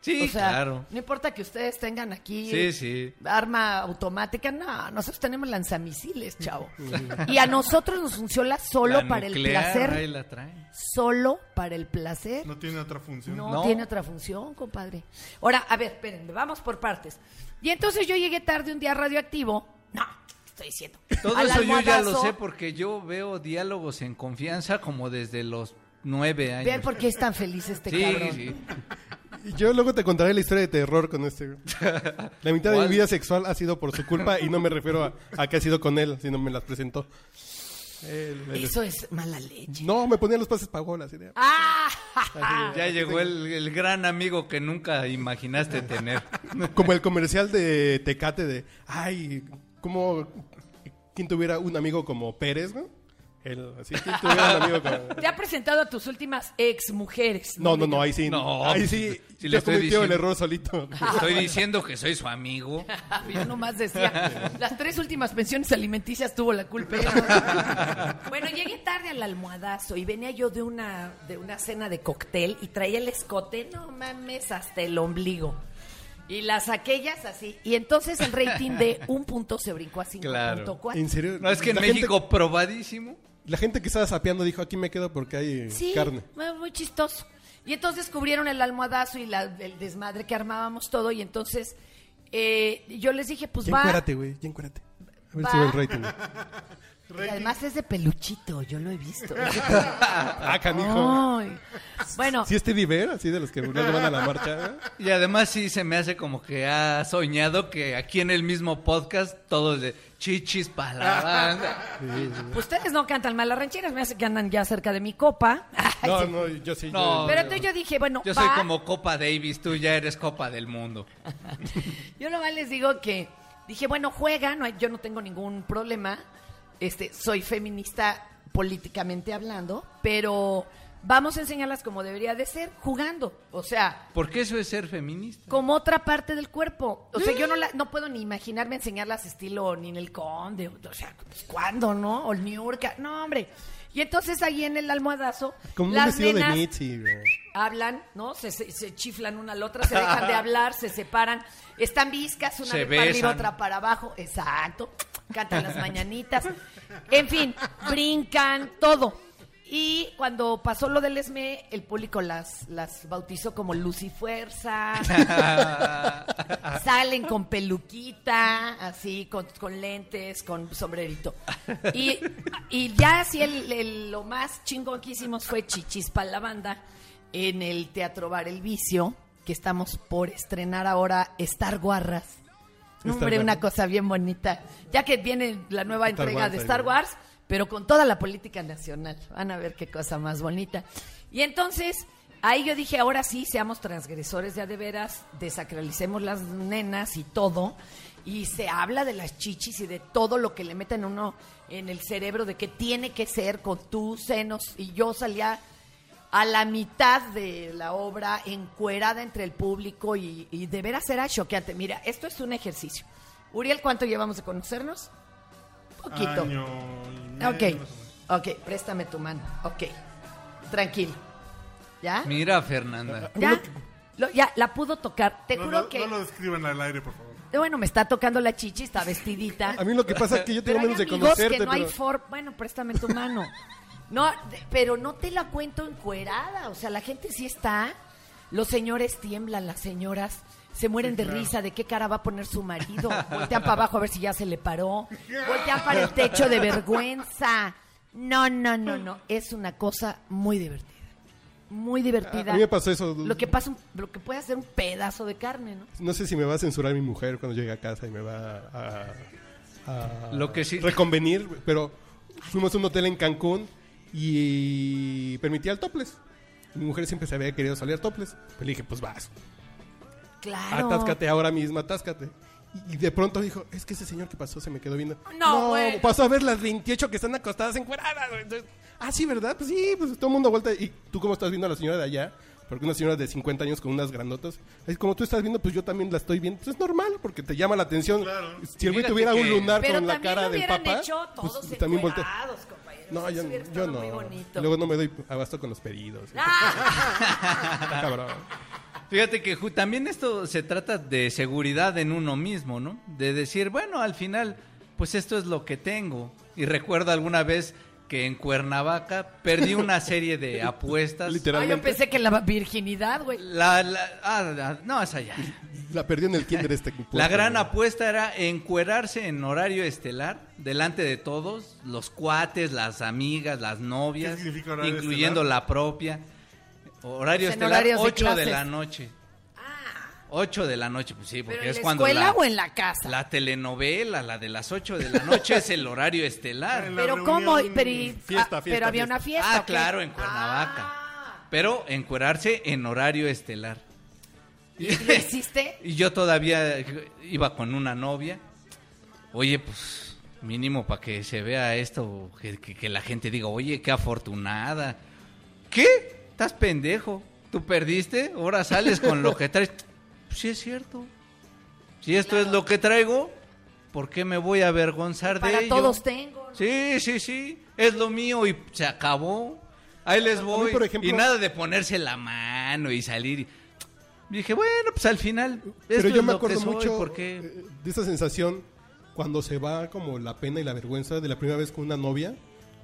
Sí, o sea, claro. no importa que ustedes tengan aquí Sí, sí. arma automática, no, nosotros tenemos lanzamisiles, chavo. [LAUGHS] y a nosotros nos funciona solo La para el nuclear, ahí placer, la traen. solo para el placer. No tiene otra función. No, No. tiene otra función, compadre. Ahora, a ver, espérenme, vamos por partes. Y entonces yo llegué tarde un día radioactivo. No, ¿qué estoy diciendo? Todo Al eso yo ya lo sé porque yo veo diálogos en confianza como desde los nueve años. Vean por qué es tan feliz este sí, cabrón. sí. Yo luego te contaré la historia de terror con este. güey. [LAUGHS] La mitad de mi vida sexual ha sido por su culpa y no me refiero a, a que ha sido con él, sino me las presentó. Él- él- Eso es mala leche. No, me ponía los pases pagolas. así de- ¡Ah! [LAUGHS] Ya llegó el, el gran amigo que nunca imaginaste tener. [LAUGHS] Como el comercial de Tecate de, ay, como quien tuviera un amigo como Pérez, ¿no? Así, un amigo. [LAUGHS] Te ha presentado a tus últimas ex mujeres. No, no, no, ahí sí. No, ahí sí. si le estoy cometió el diciendo. error solito. [LAUGHS] Estoy diciendo que soy su amigo. [LAUGHS] Yo nomás decía, las tres últimas pensiones alimenticias tuvo la culpa. bueno, llegué tarde al almohadazo y venía yo de una, de una cena de cóctel y traía el escote, no mames, hasta el ombligo. Y las aquellas así. Y entonces el rating de un punto se brincó a 5.4. Claro. ¿En serio? No, es que en La gente- México probadísimo. La gente que estaba sapeando dijo, aquí me quedo porque hay Sí, carne. muy, muy chistoso. Y entonces cubrieron el almohadazo y la- el desmadre que armábamos todo. Y entonces eh, yo les dije, pues Ya va. encuérate, güey, ya encuérate. A ver Va. si sube el rating. [LAUGHS] Y además es de peluchito, yo lo he visto. [LAUGHS] Ah, canijo. Ay. Bueno, Si es Teddy Bear, así de los que luego van a la marcha. ¿eh? Y además sí se me hace como que ha soñado que aquí en el mismo podcast todos de chichis para la [LAUGHS] banda. pues ustedes no cantan mal las rancheras, me hace que andan ya cerca de mi copa. [LAUGHS] No, sí. no, yo sí. No. yo- Pero entonces yo dije, bueno, Yo va. soy como Copa Davis, tú ya eres Copa del Mundo. Yo nomás les digo que dije, bueno, juega, no hay- yo no tengo ningún problema. Este, soy feminista políticamente hablando, pero vamos a enseñarlas como debería de ser, jugando. O sea, Porque eso es ser feminista. como otra parte del cuerpo. O sea, yo no, la- no puedo ni imaginarme enseñarlas estilo ni en el conde. O sea, pues, ¿cuándo, no? O el Niurka. No, hombre. Y entonces ahí en el almohadazo, Como un las vestido de nenas Mitzi, güey. hablan, ¿no? Se, se, se chiflan una a la otra, se dejan de [LAUGHS] hablar, se separan, están viscas, una Se de para arriba, otra para abajo, exacto, cantan las mañanitas, en fin, brincan, todo. Y cuando pasó lo del ESME, el público las, las bautizó como Luz y Fuerza, [LAUGHS] salen con peluquita, así, con, con lentes, con sombrerito. Y, y ya así el, el- lo más chingón que hicimos fue Chichis para la banda en el Teatro Bar El Vicio, que estamos por estrenar ahora Star Guarras. Hombre, una cosa bien bonita. Ya que viene la nueva Star entrega Wars, de Star. Wars, pero con toda la política nacional. Van a ver qué cosa más bonita. Y entonces, ahí yo dije, ahora sí, seamos transgresores ya de veras, desacralicemos las nenas y todo. Y se habla de las chichis y de todo lo que le meten uno en el cerebro de que tiene que ser con tus senos. Y yo salía a la mitad de la obra, encuerada entre el público y, y de veras era choqueante. Mira, esto es un ejercicio. Uriel, ¿cuánto llevamos de conocernos? Poquito. Año y medio, Ok, más o menos. ok, préstame tu mano. Ok, tranquilo. ¿Ya? Mira, Fernanda. ¿Ya? Lo- ya, la pudo tocar. Te No, juro no- que... no lo describan al aire, por favor. Bueno, me está tocando la chichi, está vestidita. A mí lo que pasa es que yo tengo Pero hay menos de amigos conocerte, que no hay pero... for... Bueno, préstame tu mano. No, de- pero no te la cuento encuerada. O sea, la gente sí está. Los señores tiemblan, las señoras se mueren de risa de qué cara va a poner su marido. [LAUGHS] Voltean para abajo a ver si ya se le paró. Voltean para el techo de vergüenza. No, no, no, no. Es una cosa muy divertida. Muy divertida. A mí me pasó eso. Lo que pasa, lo que puede hacer un pedazo de carne, ¿no? No sé si me va a censurar mi mujer cuando llegue a casa y me va a, a Lo que sí- reconvenir, pero fuimos a un hotel en Cancún y permitía el topless. Mi mujer siempre se había querido salir al topless. Pues le dije, pues vas, Claro. atáscate ahora mismo, atáscate. Y, de pronto dijo, es que ese señor que pasó se me quedó viendo. No, güey. pasó a ver las 28 que están acostadas encueradas. Entonces, ah, sí, ¿verdad? Pues sí, pues todo el mundo vuelta. ¿Y tú cómo estás viendo a la señora de allá? Porque una señora de 50 años con unas grandotas. Es como tú estás viendo, pues yo también la estoy viendo. Pues es normal, porque te llama la atención. Claro. Si el güey tuviera un lunar Pero con la cara del papá, hecho pues todos también voltea. No, yo, yo no. muy bonito. Luego no me doy abasto con los pedidos. ¡Ah! [LAUGHS] Cabrón. Fíjate que también esto se trata de seguridad en uno mismo, ¿no? De decir, bueno, al final, pues esto es lo que tengo. Y recuerdo alguna vez que en Cuernavaca perdí una [LAUGHS] serie de apuestas. Ah, Literalmente. yo pensé que la virginidad, güey. La, la- ah, la- no, es allá. La perdió en el kinder este. [LAUGHS] La gran güey. apuesta era encuerarse en horario estelar, delante de todos, los cuates, las amigas, las novias, ¿Qué significa horario incluyendo estelar? la propia. Horario Pues en estelar, horarios de 8 de, clases. la noche. 8 de la noche, pues sí, ¿Pero porque en es cuando escuela la, o en la casa? la telenovela, la de las 8 de la noche, es el horario estelar. En la Pero reunión- ¿cómo? Pero, y- Fiesta, ah, fiesta, pero había fiesta. una fiesta. Ah, claro, en Cuernavaca. Ah, Pero encuerarse en horario estelar. ¿Y lo hiciste? [LAUGHS] Y yo todavía iba con una novia. Oye, pues mínimo para que se vea esto, que, que- que la gente diga, oye, qué afortunada. ¿Qué? ¿Estás pendejo? ¿Tú perdiste? Ahora sales con lo que [LAUGHS] traes. Pues sí es cierto. Si esto es lo que traigo, ¿por qué me voy a avergonzar Para de ello? todos tengo. ¿no? Sí, sí, sí. Es lo mío y se acabó. Ahí les mí, voy. por ejemplo- y nada de ponerse la mano y salir. y- Dije, bueno, pues al final. Pero esto yo es me lo acuerdo mucho porque eh, de esa sensación cuando se va como la pena y la vergüenza de la primera vez con una novia,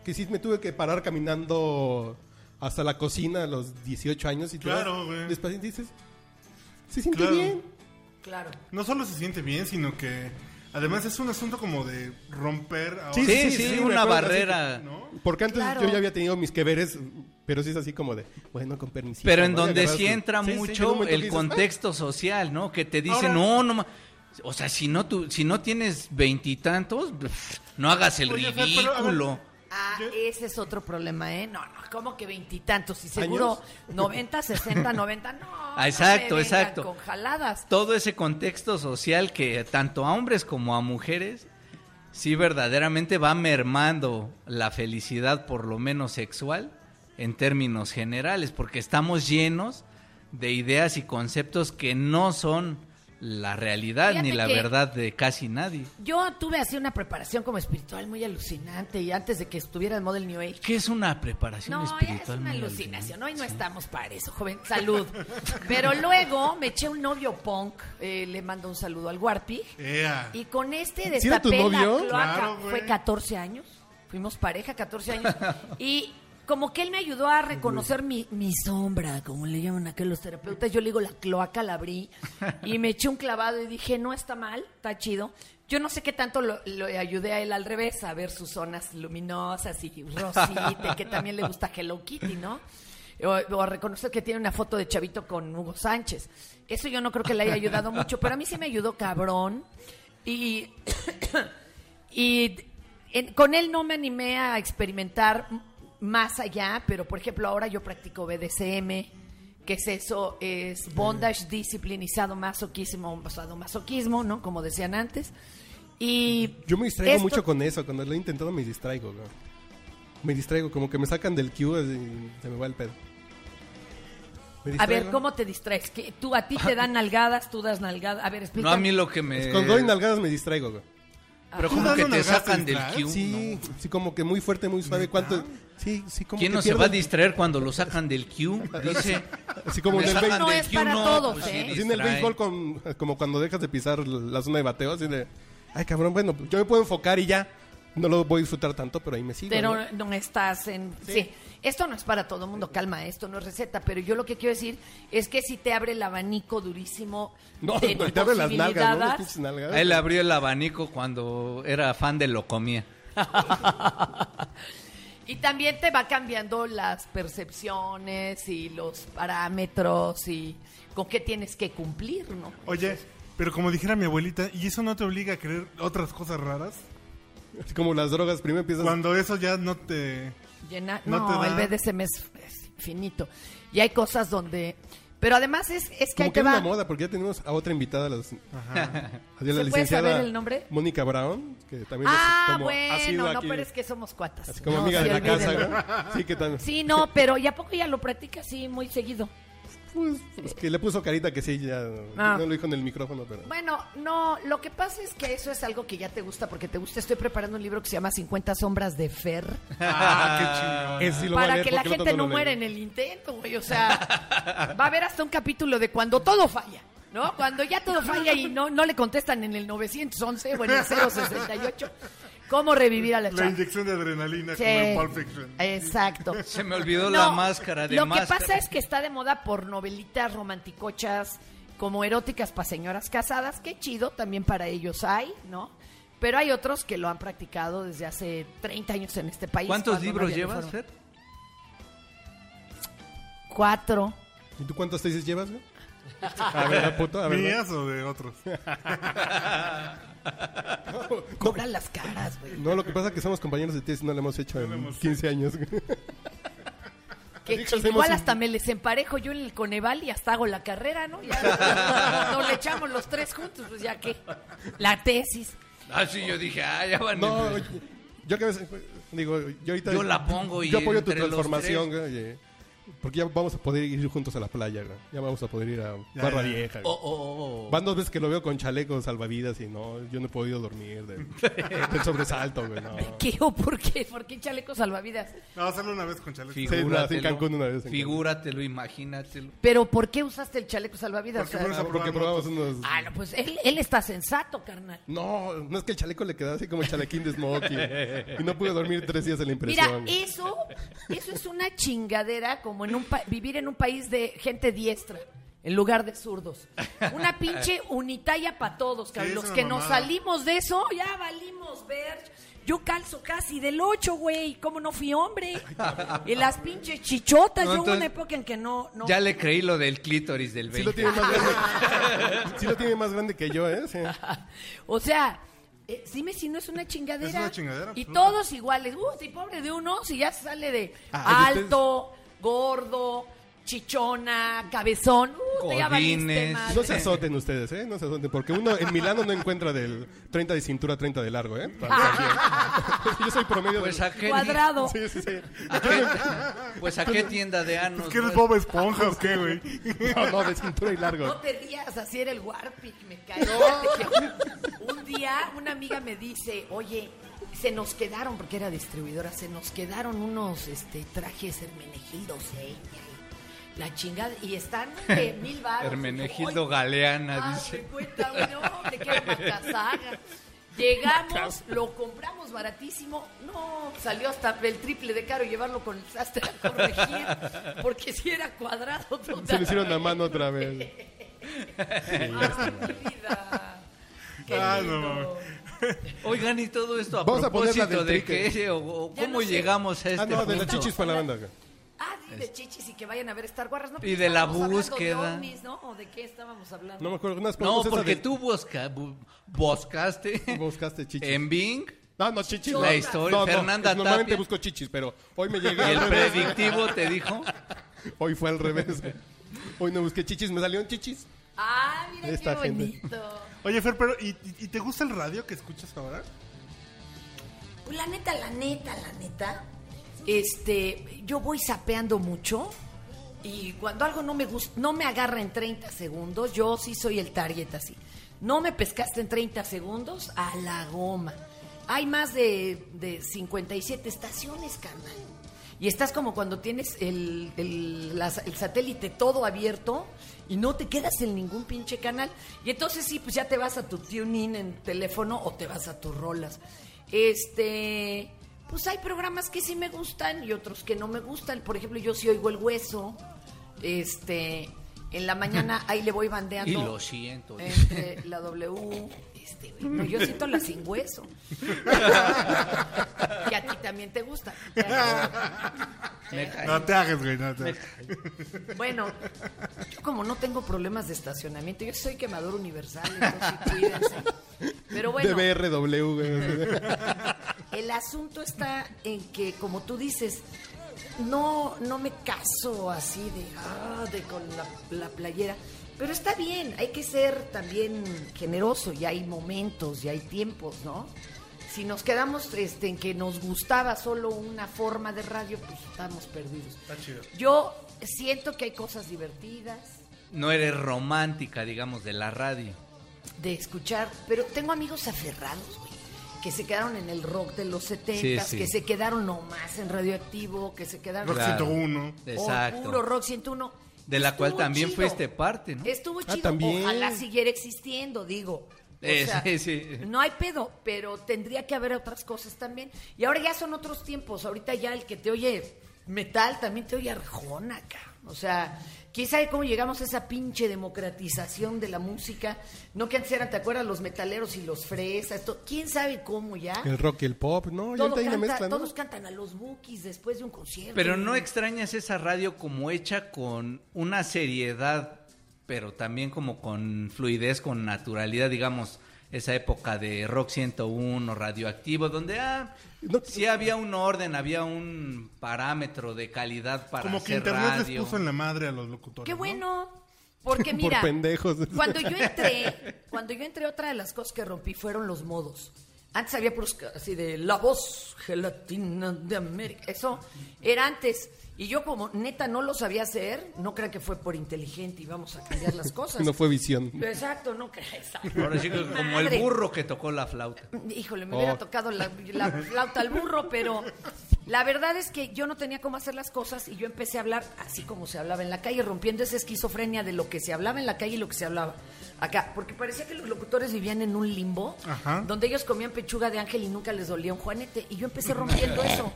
que sí me tuve que parar caminando hasta la cocina a los 18 años y te Claro, vas y dices, se siente Claro. bien. Claro. No solo se siente bien, sino que además es un asunto como de romper ahora- Sí, sí, sí, me una barrera. ¿no? Porque antes Claro. yo ya había tenido mis que veres, pero sí es así como de, bueno, con permiso. Pero en donde sí entra mucho el dices, "Ah". contexto social, ¿no? Que te dicen, Ahora- no, no. ma- O sea, si no, tú, si no tienes veintitantos, no hagas el Oye, Fer, pero, a ver, ridículo. Ah, Yo- ese es otro problema, ¿eh? No, no, como que veintitantos? Y seguro 90, 60, 90, no. Ah, exacto, no me vengan exacto. Con jaladas. todo ese contexto social que tanto a hombres como a mujeres sí verdaderamente va mermando la felicidad por lo menos sexual en términos generales porque estamos llenos de ideas y conceptos que no son la realidad ni la verdad de casi nadie. Yo tuve así una preparación como espiritual muy alucinante y antes de que estuviera el New Age. ¿Qué es una preparación No, ya es espiritual? una muy alucinación. Hoy no estamos para eso, joven. Salud. [LAUGHS] Pero luego me eché un novio punk. eh, le mando un saludo al Warpig. Ea. Y con este ¿Sí era tu destapé la novio? cloaca. Claro, güey. Fue 14 años. Fuimos pareja 14 años. [LAUGHS] Y como que él me ayudó a reconocer mi, mi sombra, como le llaman acá los terapeutas. Yo le digo, la cloaca la abrí [LAUGHS] y me eché un clavado y dije, no está mal, está chido. Yo no sé qué tanto lo, lo ayudé a él al revés, a ver sus zonas luminosas y rosita, que también le gusta Hello Kitty, ¿no? O, o a reconocer que tiene una foto de Chavito con Hugo Sánchez. Eso yo no creo que le haya ayudado mucho, pero a mí sí me ayudó cabrón. Y, [COUGHS] y en- con él no me animé a experimentar más allá, pero por ejemplo ahora yo practico BDSM, que es eso, es bondage, disciplinizado, masoquismo, masoquismo, ¿no? Como decían antes. Y Yo me distraigo esto- mucho con eso. Cuando lo he intentado me distraigo, güey. Me distraigo, como que me sacan del queue y se me va el pedo. A ver. ¿cómo te distraes? ¿Que tú a ti te dan nalgadas, tú das nalgadas? A ver, explica. No, a mí lo que me... Cuando doy nalgadas me distraigo, güey. Pero ¿Tú como que te sacan del? Q. Sí, sí, como que muy fuerte, muy suave. ¿Cuánto? Sí, sí, como ¿Quién que no se va a distraer cuando lo sacan del Q? Dice... Así como en el béisbol. No es para todos, pues ¿eh? Así en el béisbol, con, como cuando dejas de pisar la zona de bateo, así de, ay cabrón, bueno, yo me puedo enfocar y ya. No lo voy a disfrutar tanto, pero ahí me sigo. Pero ¿no? no estás en... Sí. esto no es para todo el mundo, calma, esto no es receta, pero yo lo que quiero decir es que si te abre el abanico durísimo No, de no, [LAUGHS] te abre las nalgas, ¿no? Las nalgas. Él abrió el abanico cuando era fan de lo comía. [LAUGHS] Y también te va cambiando las percepciones y los parámetros y con qué tienes que cumplir, ¿no? Oye, pero como dijera mi abuelita, ¿y eso no te obliga a creer otras cosas raras? Así como las drogas, primero empiezas... Cuando eso ya no te... Llena, No no, te el da- BDSM es, es infinito. Y hay cosas donde... Pero además es, es que Como que va... una moda, porque ya tenemos a otra invitada, las, así la puede licenciada saber el nombre? Mónica Brown, que también Ah, es como ha sido bueno, no, aquí, pero es que somos cuatas. así como No, amiga sí, de la casa. ¿no? Sí, que también. Sí, no, pero ¿y a poco ya lo practica así muy seguido? Pues, pues que le puso carita que sí, ya Ah. no lo dijo en el micrófono, pero... Bueno, no, lo que pasa es que eso es algo que ya te gusta porque te gusta. Estoy preparando un libro que se llama 50 sombras de Fer Ah, qué sí para leer que la gente no leí. muera en el intento, güey. O sea, va a haber hasta un capítulo de cuando todo falla, ¿no? Cuando ya todo falla y no, no le contestan en el 911 o en el 068. ¿Cómo revivir a la La chava? inyección de adrenalina Sí, como en Pulp Fiction. Exacto. [LAUGHS] Se me olvidó No, la máscara de Lo máscara. que pasa es que está de moda por novelitas romanticochas como eróticas para señoras casadas. Qué chido, también para ellos hay, ¿no? Pero hay otros que lo han practicado desde hace 30 años en este país. ¿Cuántos no libros llevas. Fer? Cuatro. ¿Y tú cuántas tesis llevas, güey? A ver, puto, a ver. ¿no? ¿Mías o de otros? [LAUGHS] Cobran las caras, güey. No, lo que pasa es que somos compañeros de tesis, no lo hemos hecho en 15 años. que hacemos Igual un- hasta me les emparejo yo en el Coneval y hasta hago la carrera, ¿no? Ya nos le echamos los tres juntos, pues ya que. La tesis. Ah, sí, yo dije, ah, ya van. No, oye, yo que a veces, digo, yo ahorita... Yo la pongo y Yo apoyo tu entre los transformación, güey, porque ya vamos a poder ir juntos a la playa, güey. Ya vamos a poder ir a Ya, Barra ya. Vieja. Oh, güey. oh, oh. Van dos veces que lo veo con chalecos salvavidas y no, yo no he podido dormir del, del sobresalto, güey, no. [LAUGHS] ¿Qué o por qué? ¿Por qué chaleco salvavidas? No, hacerlo una vez con chaleco. Sí, no, en Cancún una vez, en Figúratelo, imagínatelo. ¿Pero por qué usaste el chaleco salvavidas? Porque O sea, Ah, porque probamos unos... Ah, no, pues él, él está sensato, carnal. No, no es que el chaleco le quedaba así como el chalequín de Smokey. [LAUGHS] y no pude dormir tres días en la Mira, impresión. eso, eso es una chingadera como en un pa- vivir en un país de gente diestra. En lugar de zurdos. Una [LAUGHS] pinche unitalla para todos, cabrón. Sí, Los que nos salimos de eso, ya valimos ver. Yo calzo casi del 8, güey. ¿Cómo no fui hombre? [LAUGHS] Y las pinches chichotas. No, Yo hubo una época en que no. no Ya le creí lo del clítoris del 20. Sí lo tiene más grande. [LAUGHS] sí lo tiene más grande que yo, ¿eh? Sí. O sea, eh, dime si no es una chingadera. Es una chingadera, Y absoluta. todos iguales. Uh, si pobre de uno, si ya sale de Ah, ustedes- alto, gordo, chichona, cabezón. Uh, te ya valiste, Cojines. madre. No se azoten ustedes, ¿eh? No se azoten, porque uno en Milano no encuentra del 30 de cintura, 30 de largo, ¿eh? Yo soy promedio Pues de... a qué, Cuadrado. Sí, sí, sí. a qué- pues a qué tienda de anos. ¿Qué eres? Bob Esponja o qué, güey? No, no, de cintura y No largo. te rías, así era el Warpic, me cae. Que Un día una amiga me dice, oye, se nos quedaron, porque era distribuidora, se nos quedaron unos este, trajes Hermenegildo Seña y la chingada, y están de [LAUGHS] mil baros. Hermenegildo Galeana, Ah, dice. se cuenta, güey, no, te. [LAUGHS] Llegamos, lo compramos baratísimo. No, salió hasta el triple de caro llevarlo con el sastre a corregir. Porque si era cuadrado total. Se lo hicieron a mano otra vez. [LAUGHS] Ah, mi vida. Qué Ah, lindo. no, [LAUGHS] Oigan, y todo esto a Vamos a poner la propósito del de trique. que, o, o Ya cómo no sé. llegamos a este Ah, no, de las punto? chichis para la banda. Ah, sí, de chichis y que vayan a ver Star Wars. ¿no? Y de la Estábamos hablando búsqueda. De ovnis, ¿no? ¿O de qué estábamos hablando? No me acuerdo. Unas No, preguntas esas porque de- tú busca, bu- buscaste Buscaste chichis. en Bing No, no, chichis. la no. historia. No, no, Fernanda Normalmente Tapia. busco chichis, pero hoy me llegué [LAUGHS] y el al revés. predictivo te dijo. [LAUGHS] Hoy fue al revés. Hoy no busqué chichis, me salieron chichis. Ah, mira Esta qué gente. bonito. Oye, Fer, pero ¿y, y- y te gusta el radio que escuchas ahora? Pues la neta, la neta, la neta, este, yo voy sapeando mucho y cuando algo no me gusta, no me agarra en 30 segundos, yo sí soy el target así. No me pescaste en 30 segundos, a la goma. Hay más de, de 57 estaciones, carnal. Y estás como cuando tienes el, el, satélite todo abierto y no te quedas en ningún pinche canal. Y entonces sí, pues ya te vas a tu tune-in en teléfono o te vas a tus rolas. Este, pues hay programas que sí me gustan y otros que no me gustan. Por ejemplo, yo sí oigo el hueso. Este, en la mañana [LAUGHS] ahí le voy bandeando. Y lo siento. Entre la W. Este, güey, no, yo siento la sin hueso. [LAUGHS] que a ti también te gusta. No te hagas, güey. No te hagas. Bueno, yo como no tengo problemas de estacionamiento, yo soy quemador universal, entonces sí, cuídense. Pero bueno, De BRW, güey. el asunto está en que, como tú dices, no, no me caso así de, ah, de con la, la playera. Pero está bien, hay que ser también generoso y hay momentos y hay tiempos, ¿no? Si nos quedamos este, en que nos gustaba solo una forma de radio, pues estamos perdidos. Está chido. Yo siento que hay cosas divertidas No eres romántica, digamos, de la radio. de escuchar, pero tengo amigos aferrados, güey, que se quedaron en el rock de los 70, Sí, sí. que se quedaron nomás en radioactivo, que se quedaron Rock Claro. 101. o Exacto. puro rock 101. De la cual también chido. fuiste parte, ¿no? Estuvo Ah, chido, también. ojalá siguiera existiendo, digo. O Eh, sea, sí, sí. No hay pedo, pero tendría que haber otras cosas también. Y ahora ya son otros tiempos. Ahorita ya el que te oye metal también te oye arjona, cabrón. O sea, quién sabe cómo llegamos a esa pinche democratización de la música. No que antes eran, ¿te acuerdas? Los metaleros y los fresas. esto- ¿Quién sabe cómo ya? El rock y el pop, ¿no? Ya Todo ahorita hay una canta- mezcla, ¿no? Todos cantan a los bookies después de un concierto. Pero no extrañas esa radio como hecha con una seriedad, pero también como con fluidez, con naturalidad, digamos, esa época de Rock 101, radioactivo, donde ah, No- sí había un orden, había un parámetro de calidad para Como que hacer internet radio. les puso en la madre a los locutores. Qué ¿no? bueno. [LAUGHS] Porque Por mira, pendejos. cuando yo entré, cuando yo entré, otra de las cosas que rompí fueron los modos. Antes había puros así de la voz gelatina de América. Eso era antes. Y yo como neta no lo sabía hacer, no crean que fue por inteligente y vamos a cambiar las cosas. [LAUGHS] No fue visión. Exacto, no crean. Ahora sí que como el burro que tocó la flauta. Híjole, me hubiera Oh. tocado la, la flauta al burro, pero la verdad es que yo no tenía cómo hacer las cosas y yo empecé a hablar así como se hablaba en la calle, rompiendo esa esquizofrenia de lo que se hablaba en la calle y lo que se hablaba acá. Porque parecía que los locutores vivían en un limbo, Ajá. donde ellos comían pechuga de ángel y nunca les dolía un juanete. Y yo empecé rompiendo eso,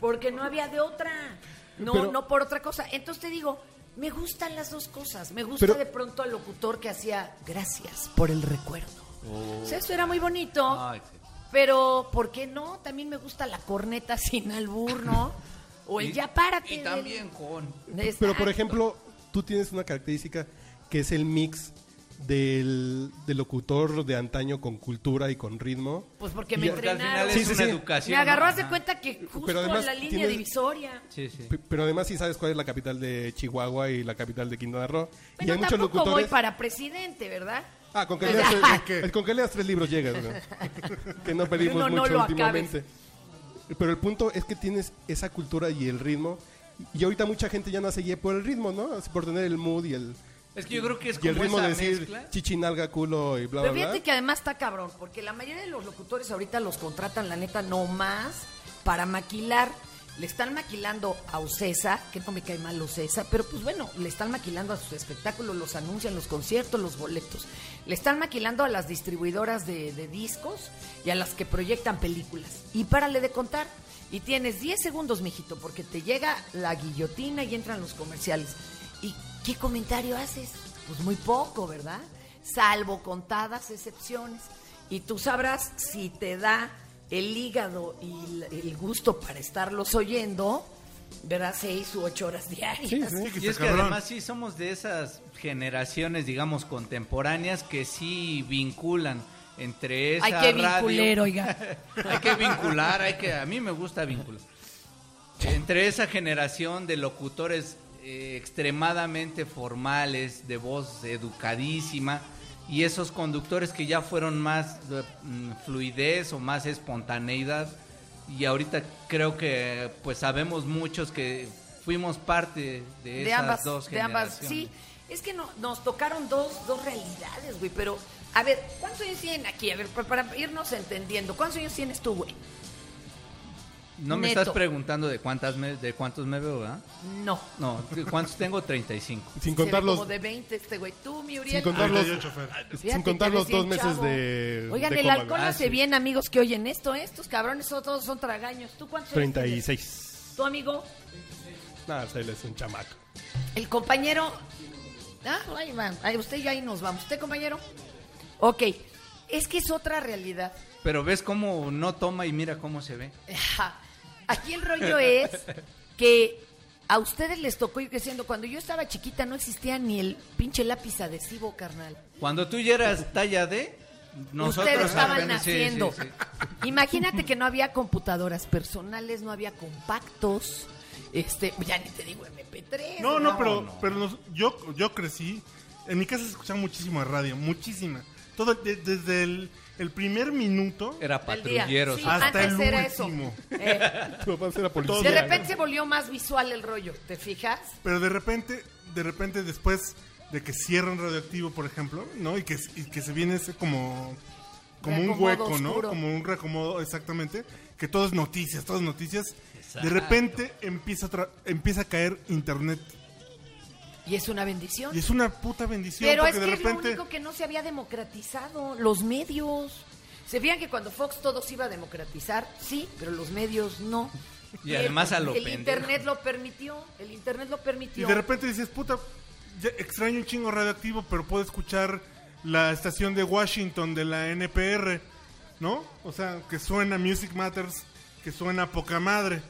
porque no había de otra. No, Pero- no por otra cosa. Entonces te digo, me gustan las dos cosas. Me gusta Pero- de pronto al locutor que hacía gracias por el recuerdo. O sea, eso era muy bonito. Ay, sí. Pero, ¿por qué no? También me gusta la corneta [LAUGHS] sin albur, ¿no? O el Y- ya párate. Y del- también con... Pero por ejemplo, tú tienes una característica que es el mix del, del locutor de antaño con cultura y con ritmo. Pues porque Y me entrenaron. Sí, sí, educación. Me agarró, Ajá. cuenta que justo Pero además en la línea tienes- divisoria. Sí, sí. P- Pero además sí sabes cuál es la capital de Chihuahua y la capital de Quintana Roo. y Bueno, hay muchos tampoco voy locutores. para presidente, ¿verdad? Ah, con que, leas, ajá. el- con que leas tres libros llegas. [LAUGHS] Que no pedimos No, no mucho lo últimamente. Pero el punto es que tienes esa cultura y el ritmo. Y ahorita mucha gente ya no se guía por el ritmo, ¿no? Por tener el mood y el, Es que yo creo que es y el como ritmo esa de decir mezcla. chichinalga, culo y bla, Pero bla, fíjate bla. que además está cabrón, porque la mayoría de los locutores ahorita los contratan, la neta, no más para maquilar. Le están maquilando a Ocesa, que no me cae mal Ocesa, pero pues bueno, le están maquilando a sus espectáculos, los anuncian, los conciertos, los boletos. Le están maquilando a las distribuidoras de, de discos y a las que proyectan películas. Y párale de contar. Y tienes 10 segundos, mijito, porque te llega la guillotina y entran los comerciales. ¿Y qué comentario haces? Pues muy poco, ¿verdad? Salvo contadas excepciones. Y tú sabrás si te da el hígado y el- gusto para estarlos oyendo, ¿verdad? Seis u ocho horas diarias. Sí, sí. Que Y es que cabrón. además sí somos de esas generaciones, digamos, contemporáneas que sí vinculan entre esa Ay, qué radio- vinculero, oiga. [LAUGHS] hay que vincular, hay que, a mí me gusta vincular. Entre esa generación de locutores eh, extremadamente formales, de voz educadísima, y esos conductores que ya fueron más de, mm, fluidez o más espontaneidad, y ahorita creo que pues sabemos muchos que fuimos parte de de esas ambas, dos de ambas, generaciones. sí. Es que no, nos tocaron dos, dos realidades, güey, pero, a ver, ¿cuántos años tienen aquí? A ver, pa- para, irnos entendiendo, ¿cuántos años tienes tú, güey? No me Neto. estás preguntando de cuántas me- de cuántos me veo, ¿verdad? No. No, ¿de ¿cuántos tengo? 35. Sin contar los, como de 20 este güey. Tú, mi sin Uriel. contar los, 38, Fer. Fíjate sin contar los dos meses chavo. de. Oigan, de el coma, alcohol. Ah, hace sí. bien, amigos, que oyen esto, ¿eh? Estos cabrones son- todos son tragaños. ¿Tú cuántos años tienes? 36. ¿Tu amigo? Nada, sea, él es un chamaco. El compañero. Ah, ahí va. Ahí, usted y yo ahí nos vamos. ¿Usted, compañero? Ok. Es que es otra realidad. Pero ves cómo no toma y mira cómo se ve. Aquí el rollo es que a ustedes les tocó ir creciendo. Cuando yo estaba chiquita no existía ni el pinche lápiz adhesivo, carnal. Cuando tú ya eras talla D, nosotros Ustedes estaban apenas- sí, sí, naciendo. sí. Imagínate que no había computadoras personales, no había compactos. Este, ya ni te digo MP3. No, no, pero, no. pero nos- yo, yo crecí. En mi casa se escuchaba muchísimo radio, muchísima. Todo, de- desde el, el primer minuto. Era patrulleros. Sí, Hasta antes el era eso. último. Eh, [LAUGHS] Tu papá era policía. De repente se volvió más visual el rollo, ¿te fijas? Pero de repente, de repente después de que cierran radioactivo, por ejemplo, ¿no? Y que, y que se viene ese como, como un Reacomodo hueco, ¿no? oscuro. Como un reacomodo, exactamente. Que todo es noticias, todo es noticias. Exacto. De repente empieza, otra- empieza a caer internet. Y es una bendición. Y es una puta bendición Pero es que de es lo repente... único que no se había democratizado, los medios. Se veían que cuando Fox todo se iba a democratizar, sí, pero los medios no. Y además a lo El pendejo. internet lo permitió, el internet lo Y permitió. de repente dices, puta, ya extraño un chingo radioactivo, pero puedo escuchar la estación de Washington de la NPR, ¿no? O sea, que suena Music Matters, que suena poca madre.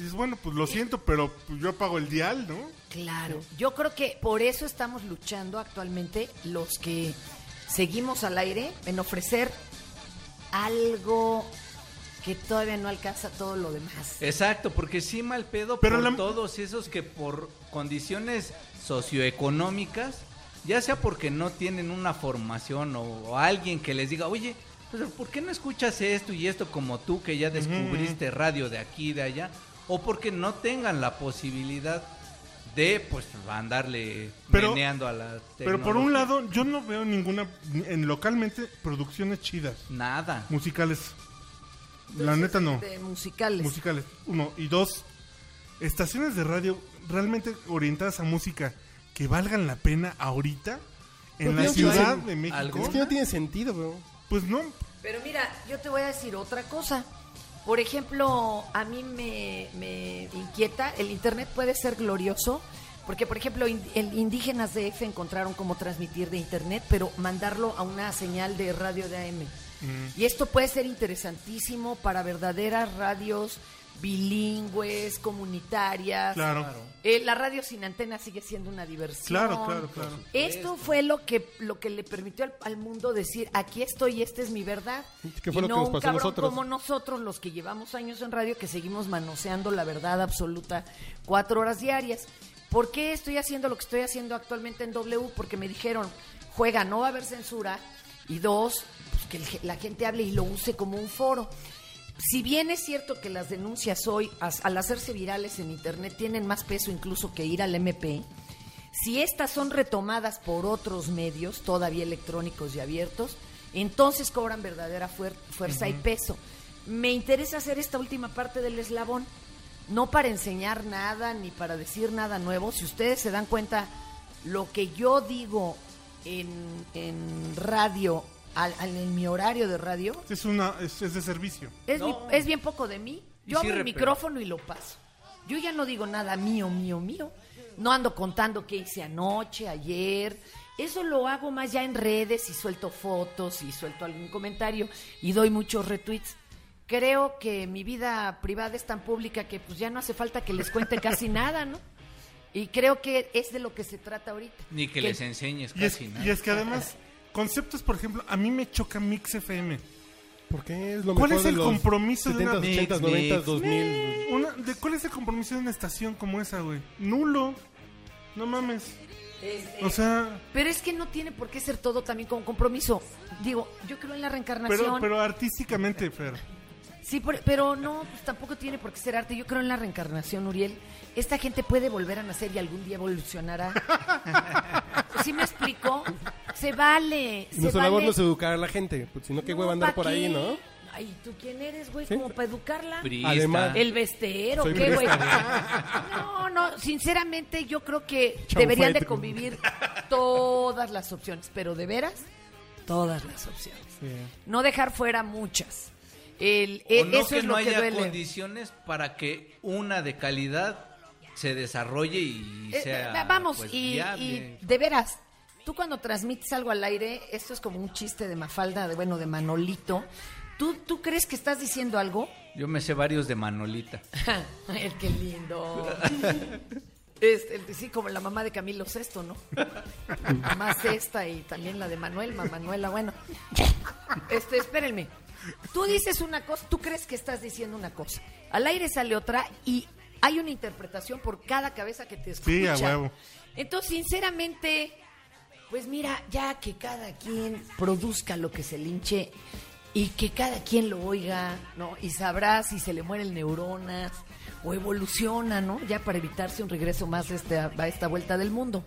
Y dices, bueno, pues lo siento, pero pues, yo pago el dial, ¿no? Claro, yo creo que por eso estamos luchando actualmente los que seguimos al aire en ofrecer algo que todavía no alcanza todo lo demás. Exacto, porque sí mal pedo Pero por la- todos esos que por condiciones socioeconómicas, ya sea porque no tienen una formación o, o alguien que les diga, oye, pues, ¿por qué no escuchas esto y esto como tú que ya descubriste radio de aquí y de allá? O porque no tengan la posibilidad de, pues, andarle Pero- meneando a la Pero por un lado, yo no veo ninguna, en localmente, producciones chidas, Nada. musicales. La neta no. De musicales. musicales. Uno. Y dos, estaciones de radio realmente orientadas a música que valgan la pena ahorita en Pero la ciudad que- de México. Es que no tiene sentido, bro. Pues no. Pero mira, yo te voy a decir otra cosa. Por ejemplo, a mí me, me inquieta, el Internet puede ser glorioso, porque por ejemplo, in- el indígenas de F encontraron cómo transmitir de Internet, pero mandarlo a una señal de radio de AM. Y esto puede ser interesantísimo para verdaderas radios bilingües, comunitarias. Claro. Eh, la radio sin antena sigue siendo una diversión. Claro, claro, claro. Esto fue lo que lo que le permitió al, al mundo decir, aquí estoy, esta es mi verdad. ¿Qué fue Y lo que no nos un pasó cabrón nosotros? como nosotros, los que llevamos años en radio, que seguimos manoseando la verdad absoluta cuatro horas diarias. ¿Por qué estoy haciendo lo que estoy haciendo actualmente en W? Porque me dijeron, juega, no va a haber censura. Y dos, pues, que el- la gente hable y lo use como un foro. Si bien es cierto que las denuncias hoy, al hacerse virales en Internet, tienen más peso incluso que ir al MP, si estas son retomadas por otros medios, todavía electrónicos y abiertos, entonces cobran verdadera fuer- fuerza y peso. Me interesa hacer esta última parte del eslabón, no para enseñar nada ni para decir nada nuevo. Si ustedes se dan cuenta, lo que yo digo en, en radio, al- al- en mi horario de radio, Es, una, es, es de servicio. es, No. mi- es bien poco de mí. Yo sí abro el micrófono y lo paso. Yo ya no digo nada mío, mío, mío. No ando contando qué hice anoche, ayer. Eso lo hago más ya en redes y suelto fotos y suelto algún comentario y doy muchos retweets. Creo que mi vida privada es tan pública que pues ya no hace falta que les cuente [LAUGHS] casi nada, ¿no? Y creo que es de lo que se trata ahorita. Ni que les enseñes Y es, casi nada. y es que además, conceptos, por ejemplo, a mí me choca Mix FM. ¿Por qué es lo ¿Cuál mejor es de el los compromiso de una 70s, 80s, 90s, 2000? Una- ¿de ¿Cuál es el compromiso de una estación como esa, güey? Nulo. No mames. Este, O sea, Pero es que no tiene por qué ser todo también con compromiso. Digo, yo creo en la reencarnación. pero, pero artísticamente, Fer. Sí, por- pero no, pues tampoco tiene por qué ser arte. Yo creo en la reencarnación, Uriel. Esta gente puede volver a nacer y algún día evolucionará. [LAUGHS] ¿Sí me explico? Se vale. Y se nuestro vale. labor no es educar a la gente, pues, sino que No, hueva andar ¿pa' por ahí? ¿no? Ay, ¿tú quién eres, güey? Sí. Como para educarla. Además- ¿El vestero? Soy ¿Qué, güey? [LAUGHS] No, no, sinceramente yo creo que deberían de convivir todas las opciones, pero de veras, todas las opciones. No dejar fuera muchas. El, O e- no eso que es no lo que haya duele. condiciones para que una de calidad se desarrolle y Eh, sea eh, vamos, pues, y, viable. y de veras, tú cuando transmites algo al aire, esto es como un chiste de Mafalda, de bueno, de Manolito. ¿Tú, ¿Tú crees que estás diciendo algo? Yo me sé varios de Manolita. [LAUGHS] Ay, qué lindo. [LAUGHS] Este, sí, como la mamá de Camilo Sesto, ¿no? [LAUGHS] Mamá Sexta y también la de Manuel, Manuela, bueno. Este, espérenme. Tú dices una cosa, tú crees que estás diciendo una cosa. Al aire sale otra y hay una interpretación por cada cabeza que te escucha. Sí, a huevo. Entonces, sinceramente, pues mira, ya que cada quien produzca lo que se linche y que cada quien lo oiga, ¿no? Y sabrá si se le mueren neuronas o evoluciona, ¿no? Ya para evitarse un regreso más a esta, a esta vuelta del mundo.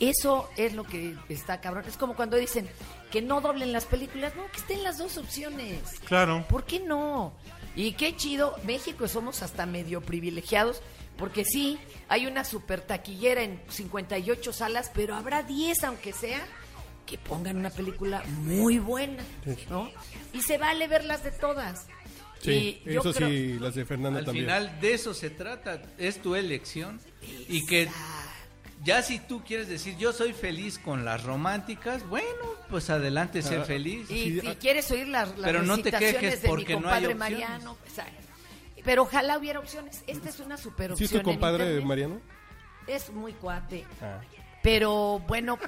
Eso es lo que está cabrón. Es como cuando dicen que no doblen las películas. No, que estén las dos opciones. Claro. ¿Por qué no? Y qué chido, México somos hasta medio privilegiados, porque sí, hay una super taquillera en 58 salas, pero habrá 10, aunque sea, que pongan una película muy buena, ¿no? Y se vale verlas de todas. Sí, Y yo eso creo- sí, las de Fernanda Al también. final de eso se trata, es tu elección y que ya si tú quieres decir yo soy feliz con las románticas, bueno, pues adelante, sé Ah, feliz. Y Sí, si ah, quieres oír las, las Pero no te quejes de porque no hay compadre opciones. Mariano, o sea, pero ojalá hubiera opciones. Esta es una super ¿Sí opción. es tu compadre. Mariano? Es muy cuate. Ah. Pero bueno,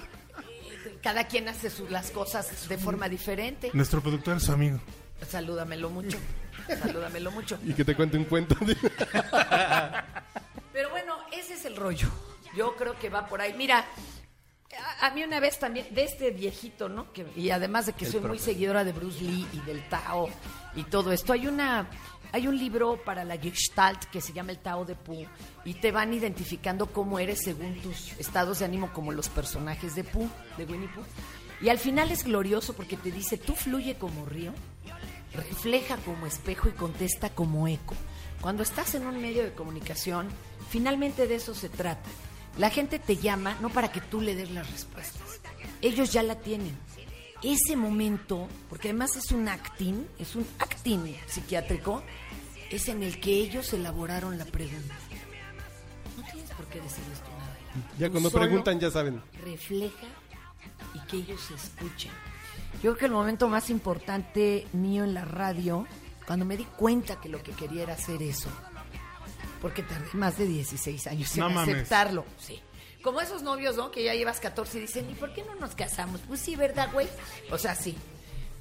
[LAUGHS] cada quien hace sus, las cosas de forma diferente. Nuestro productor es su amigo. Salúdamelo mucho. [LAUGHS] Salúdamelo mucho. Y que te cuente un cuento. [LAUGHS] Pero bueno, ese es el rollo. Yo creo que va por ahí. Mira, a, a mí una vez también, de este viejito, ¿no? Que, y además de que soy muy seguidora de Bruce Lee y del Tao y todo esto, hay una... Hay un libro para la Gestalt que se llama El Tao de Pooh y te van identificando cómo eres según tus estados de ánimo como los personajes de Pooh, de Winnie Pooh. Y al final es glorioso porque te dice, tú fluye como río, refleja como espejo y contesta como eco. Cuando estás en un medio de comunicación, finalmente de eso se trata. La gente te llama no para que tú le des las respuestas. Ellos ya la tienen. Ese momento, porque además es un acting, es un acting psiquiátrico, es en el que ellos elaboraron la pregunta. No tienes por qué decirles tú nada. Ya Tú cuando preguntan ya saben. refleja y que ellos escuchen. Yo creo que el momento más importante mío en la radio, cuando me di cuenta que lo que quería era hacer eso, Porque tardé más de 16 años en No mames. aceptarlo. Sí. Como esos novios, ¿no? Que ya llevas 14 y dicen, ¿y por qué no nos casamos? Pues sí, ¿verdad, güey? O sea, sí.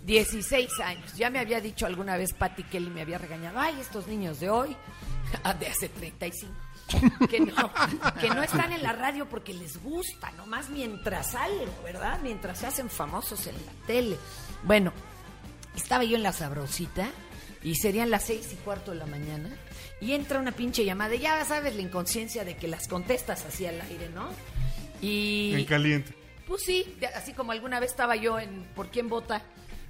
16 años. Ya me había dicho alguna vez Patty Kelly, me había regañado, ay, estos niños de hoy, [LAUGHS] de hace 35. Que no, que no están en la radio porque les gusta, nomás mientras salen, ¿verdad? Mientras se hacen famosos en la tele. Bueno, estaba yo en la sabrosita y serían las seis y cuarto de la mañana y entra una pinche llamada. y Ya sabes la inconsciencia de que las contestas así al aire, ¿no? Y En caliente. pues sí, así como alguna vez estaba yo en Por quién vota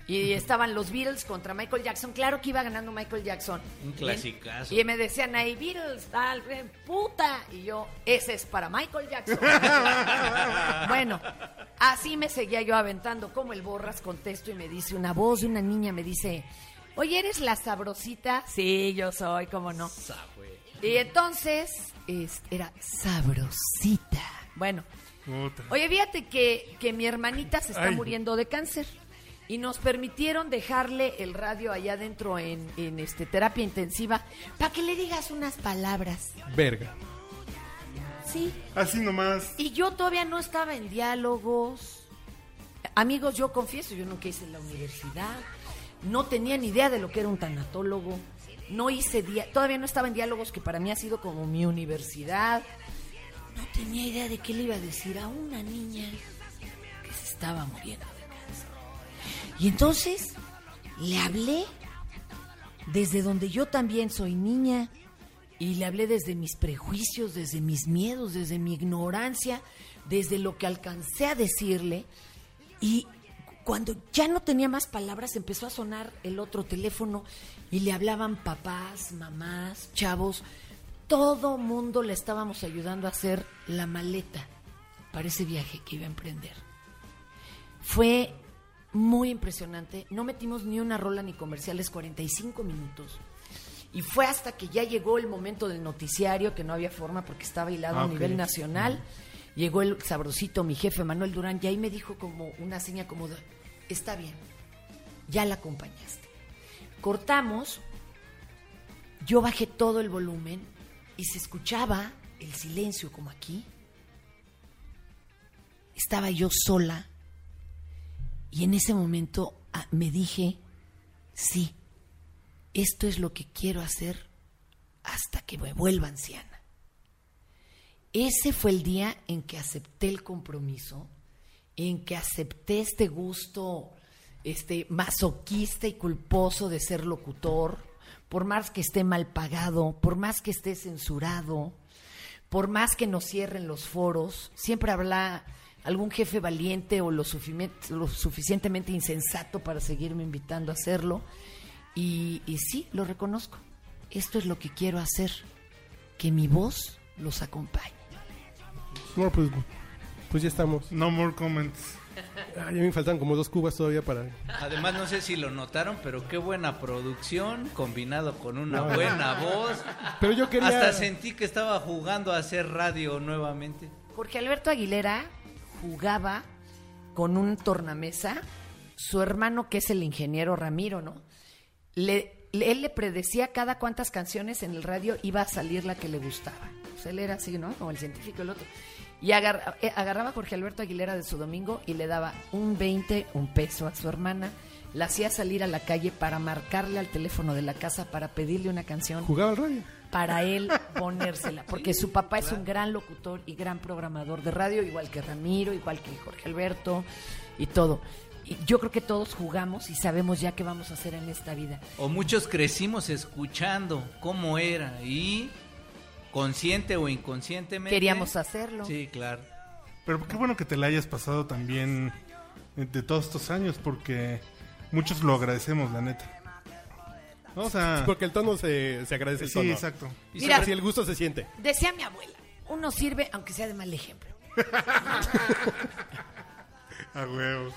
y estaban los Beatles contra Michael Jackson. Claro que iba ganando Michael Jackson. Un clasicazo. Y, y me decían ahí, Beatles, tal, puta. Y yo, ese es para Michael Jackson. [LAUGHS] bueno, así me seguía yo aventando. Como el borras contesto y me dice una voz de una niña, me dice, oye, ¿eres la sabrosita? Sí, yo soy, cómo no. Y entonces, es- era sabrosita. Bueno, Puta. Oye, fíjate que, que mi hermanita se está Ay. muriendo de cáncer y nos permitieron dejarle el radio allá adentro en, en este terapia intensiva para que le digas unas palabras. Verga. Sí. Así nomás. Y yo todavía no estaba en diálogos. Amigos, yo confieso, yo nunca hice la universidad. No tenía ni idea de lo que era un tanatólogo. No hice todavía no estaba en diálogos que para mí ha sido como mi universidad. No tenía idea de qué le iba a decir a una niña que se estaba muriendo de cáncer. Y entonces le hablé desde donde yo también soy niña y le hablé desde mis prejuicios, desde mis miedos, desde mi ignorancia, desde lo que alcancé a decirle y cuando ya no tenía más palabras empezó a sonar el otro teléfono y le hablaban papás, mamás, chavos, todo mundo le estábamos ayudando a hacer la maleta para ese viaje que iba a emprender. Fue muy impresionante. No metimos ni una rola ni comerciales, 45 minutos. Y fue hasta que ya llegó el momento del noticiario, que no había forma porque estaba hilado Ah, a ok. nivel nacional. Llegó el sabrosito, mi jefe Manuel Durán, y ahí me dijo como una seña como está bien, ya la acompañaste. Cortamos, yo bajé todo el volumen y se escuchaba el silencio como aquí. Estaba yo sola y en ese momento ah, me dije, sí, esto es lo que quiero hacer hasta que me vuelva anciana. Ese fue el día en que acepté el compromiso, en que acepté este gusto este masoquista y culposo de ser locutor, por más que esté mal pagado, por más que esté censurado, por más que nos cierren los foros, siempre habrá algún jefe valiente o lo, suficientemente insensato para seguirme invitando a hacerlo. Y, y sí, lo reconozco. Esto es lo que quiero hacer, que mi voz los acompañe. No, pues, pues ya estamos. No more comments. Ay, a mí me faltan como dos cubas todavía para... Además, no sé si lo notaron, pero qué buena producción combinado con una buena voz. Pero yo quería... Hasta sentí que estaba jugando a hacer radio nuevamente. Jorge Alberto Aguilera jugaba con un tornamesa, su hermano que es el ingeniero Ramiro, ¿no? Le, le- él le predecía cada cuántas canciones en el radio iba a salir la que le gustaba. Pues él era así, ¿no? Como el científico el otro. Y agar- eh, agarraba a Jorge Alberto Aguilera de su domingo y le daba un 20, un peso a su hermana. La hacía salir a la calle para marcarle al teléfono de la casa para pedirle una canción Jugaba al radio. para él [LAUGHS] ponérsela, porque su papá es un gran locutor y gran programador de radio, igual que Ramiro, igual que Jorge Alberto y todo. Y yo creo que todos jugamos y sabemos ya qué vamos a hacer en esta vida. O muchos crecimos escuchando cómo era y consciente o inconscientemente. Queríamos hacerlo. Sí, claro. Pero qué bueno que te la hayas pasado también eh, de todos estos años, porque muchos lo agradecemos, la neta. ¿No? O sea, Porque el tono se, se agradece el sí, tono. exacto. Y Mira, Así el gusto se siente. decía mi abuela, uno sirve aunque sea de mal ejemplo. [LAUGHS] A huevo.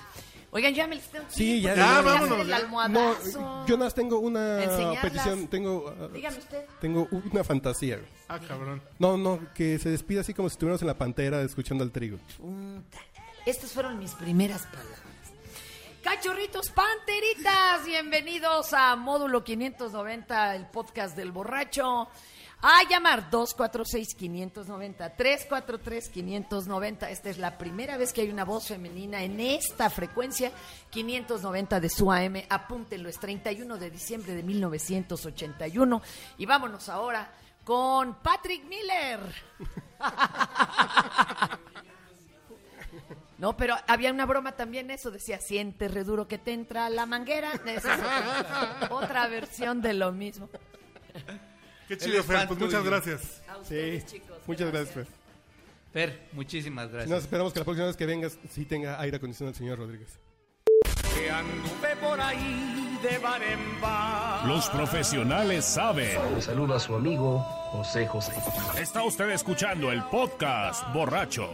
Oigan, ya me les tengo que Sí, ir, ya, porque ya, que vámonos, el ya. almohadazo. No, yo nada más tengo una Enseñarlas. petición. Tengo, uh, Dígame usted. tengo una fantasía. güey. Ah, cabrón. No, no, que se despida así como si estuviéramos en la pantera escuchando al trigo. Estas fueron mis primeras palabras. Cachorritos panteritas, bienvenidos a Módulo 590, el podcast del borracho. A llamar 246-590, 343-590. Esta es la primera vez que hay una voz femenina en esta frecuencia, 590 de su AM. Apúntenlo, es 31 de diciembre de 1981. Y vámonos ahora con Patrick Miller. [LAUGHS] No, pero había una broma también eso, decía, siente re duro que te entra la manguera. Otra versión de lo mismo. Qué chido, Fer. Pues muchas tuyo. gracias. A Sí, ustedes, chicos. muchas gracias, Fer. Fer, muchísimas Nos gracias. esperamos que la próxima vez que vengas sí tenga aire acondicionado el señor Rodríguez. Los profesionales saben. Le saluda a su amigo José José. Está usted escuchando el podcast borracho.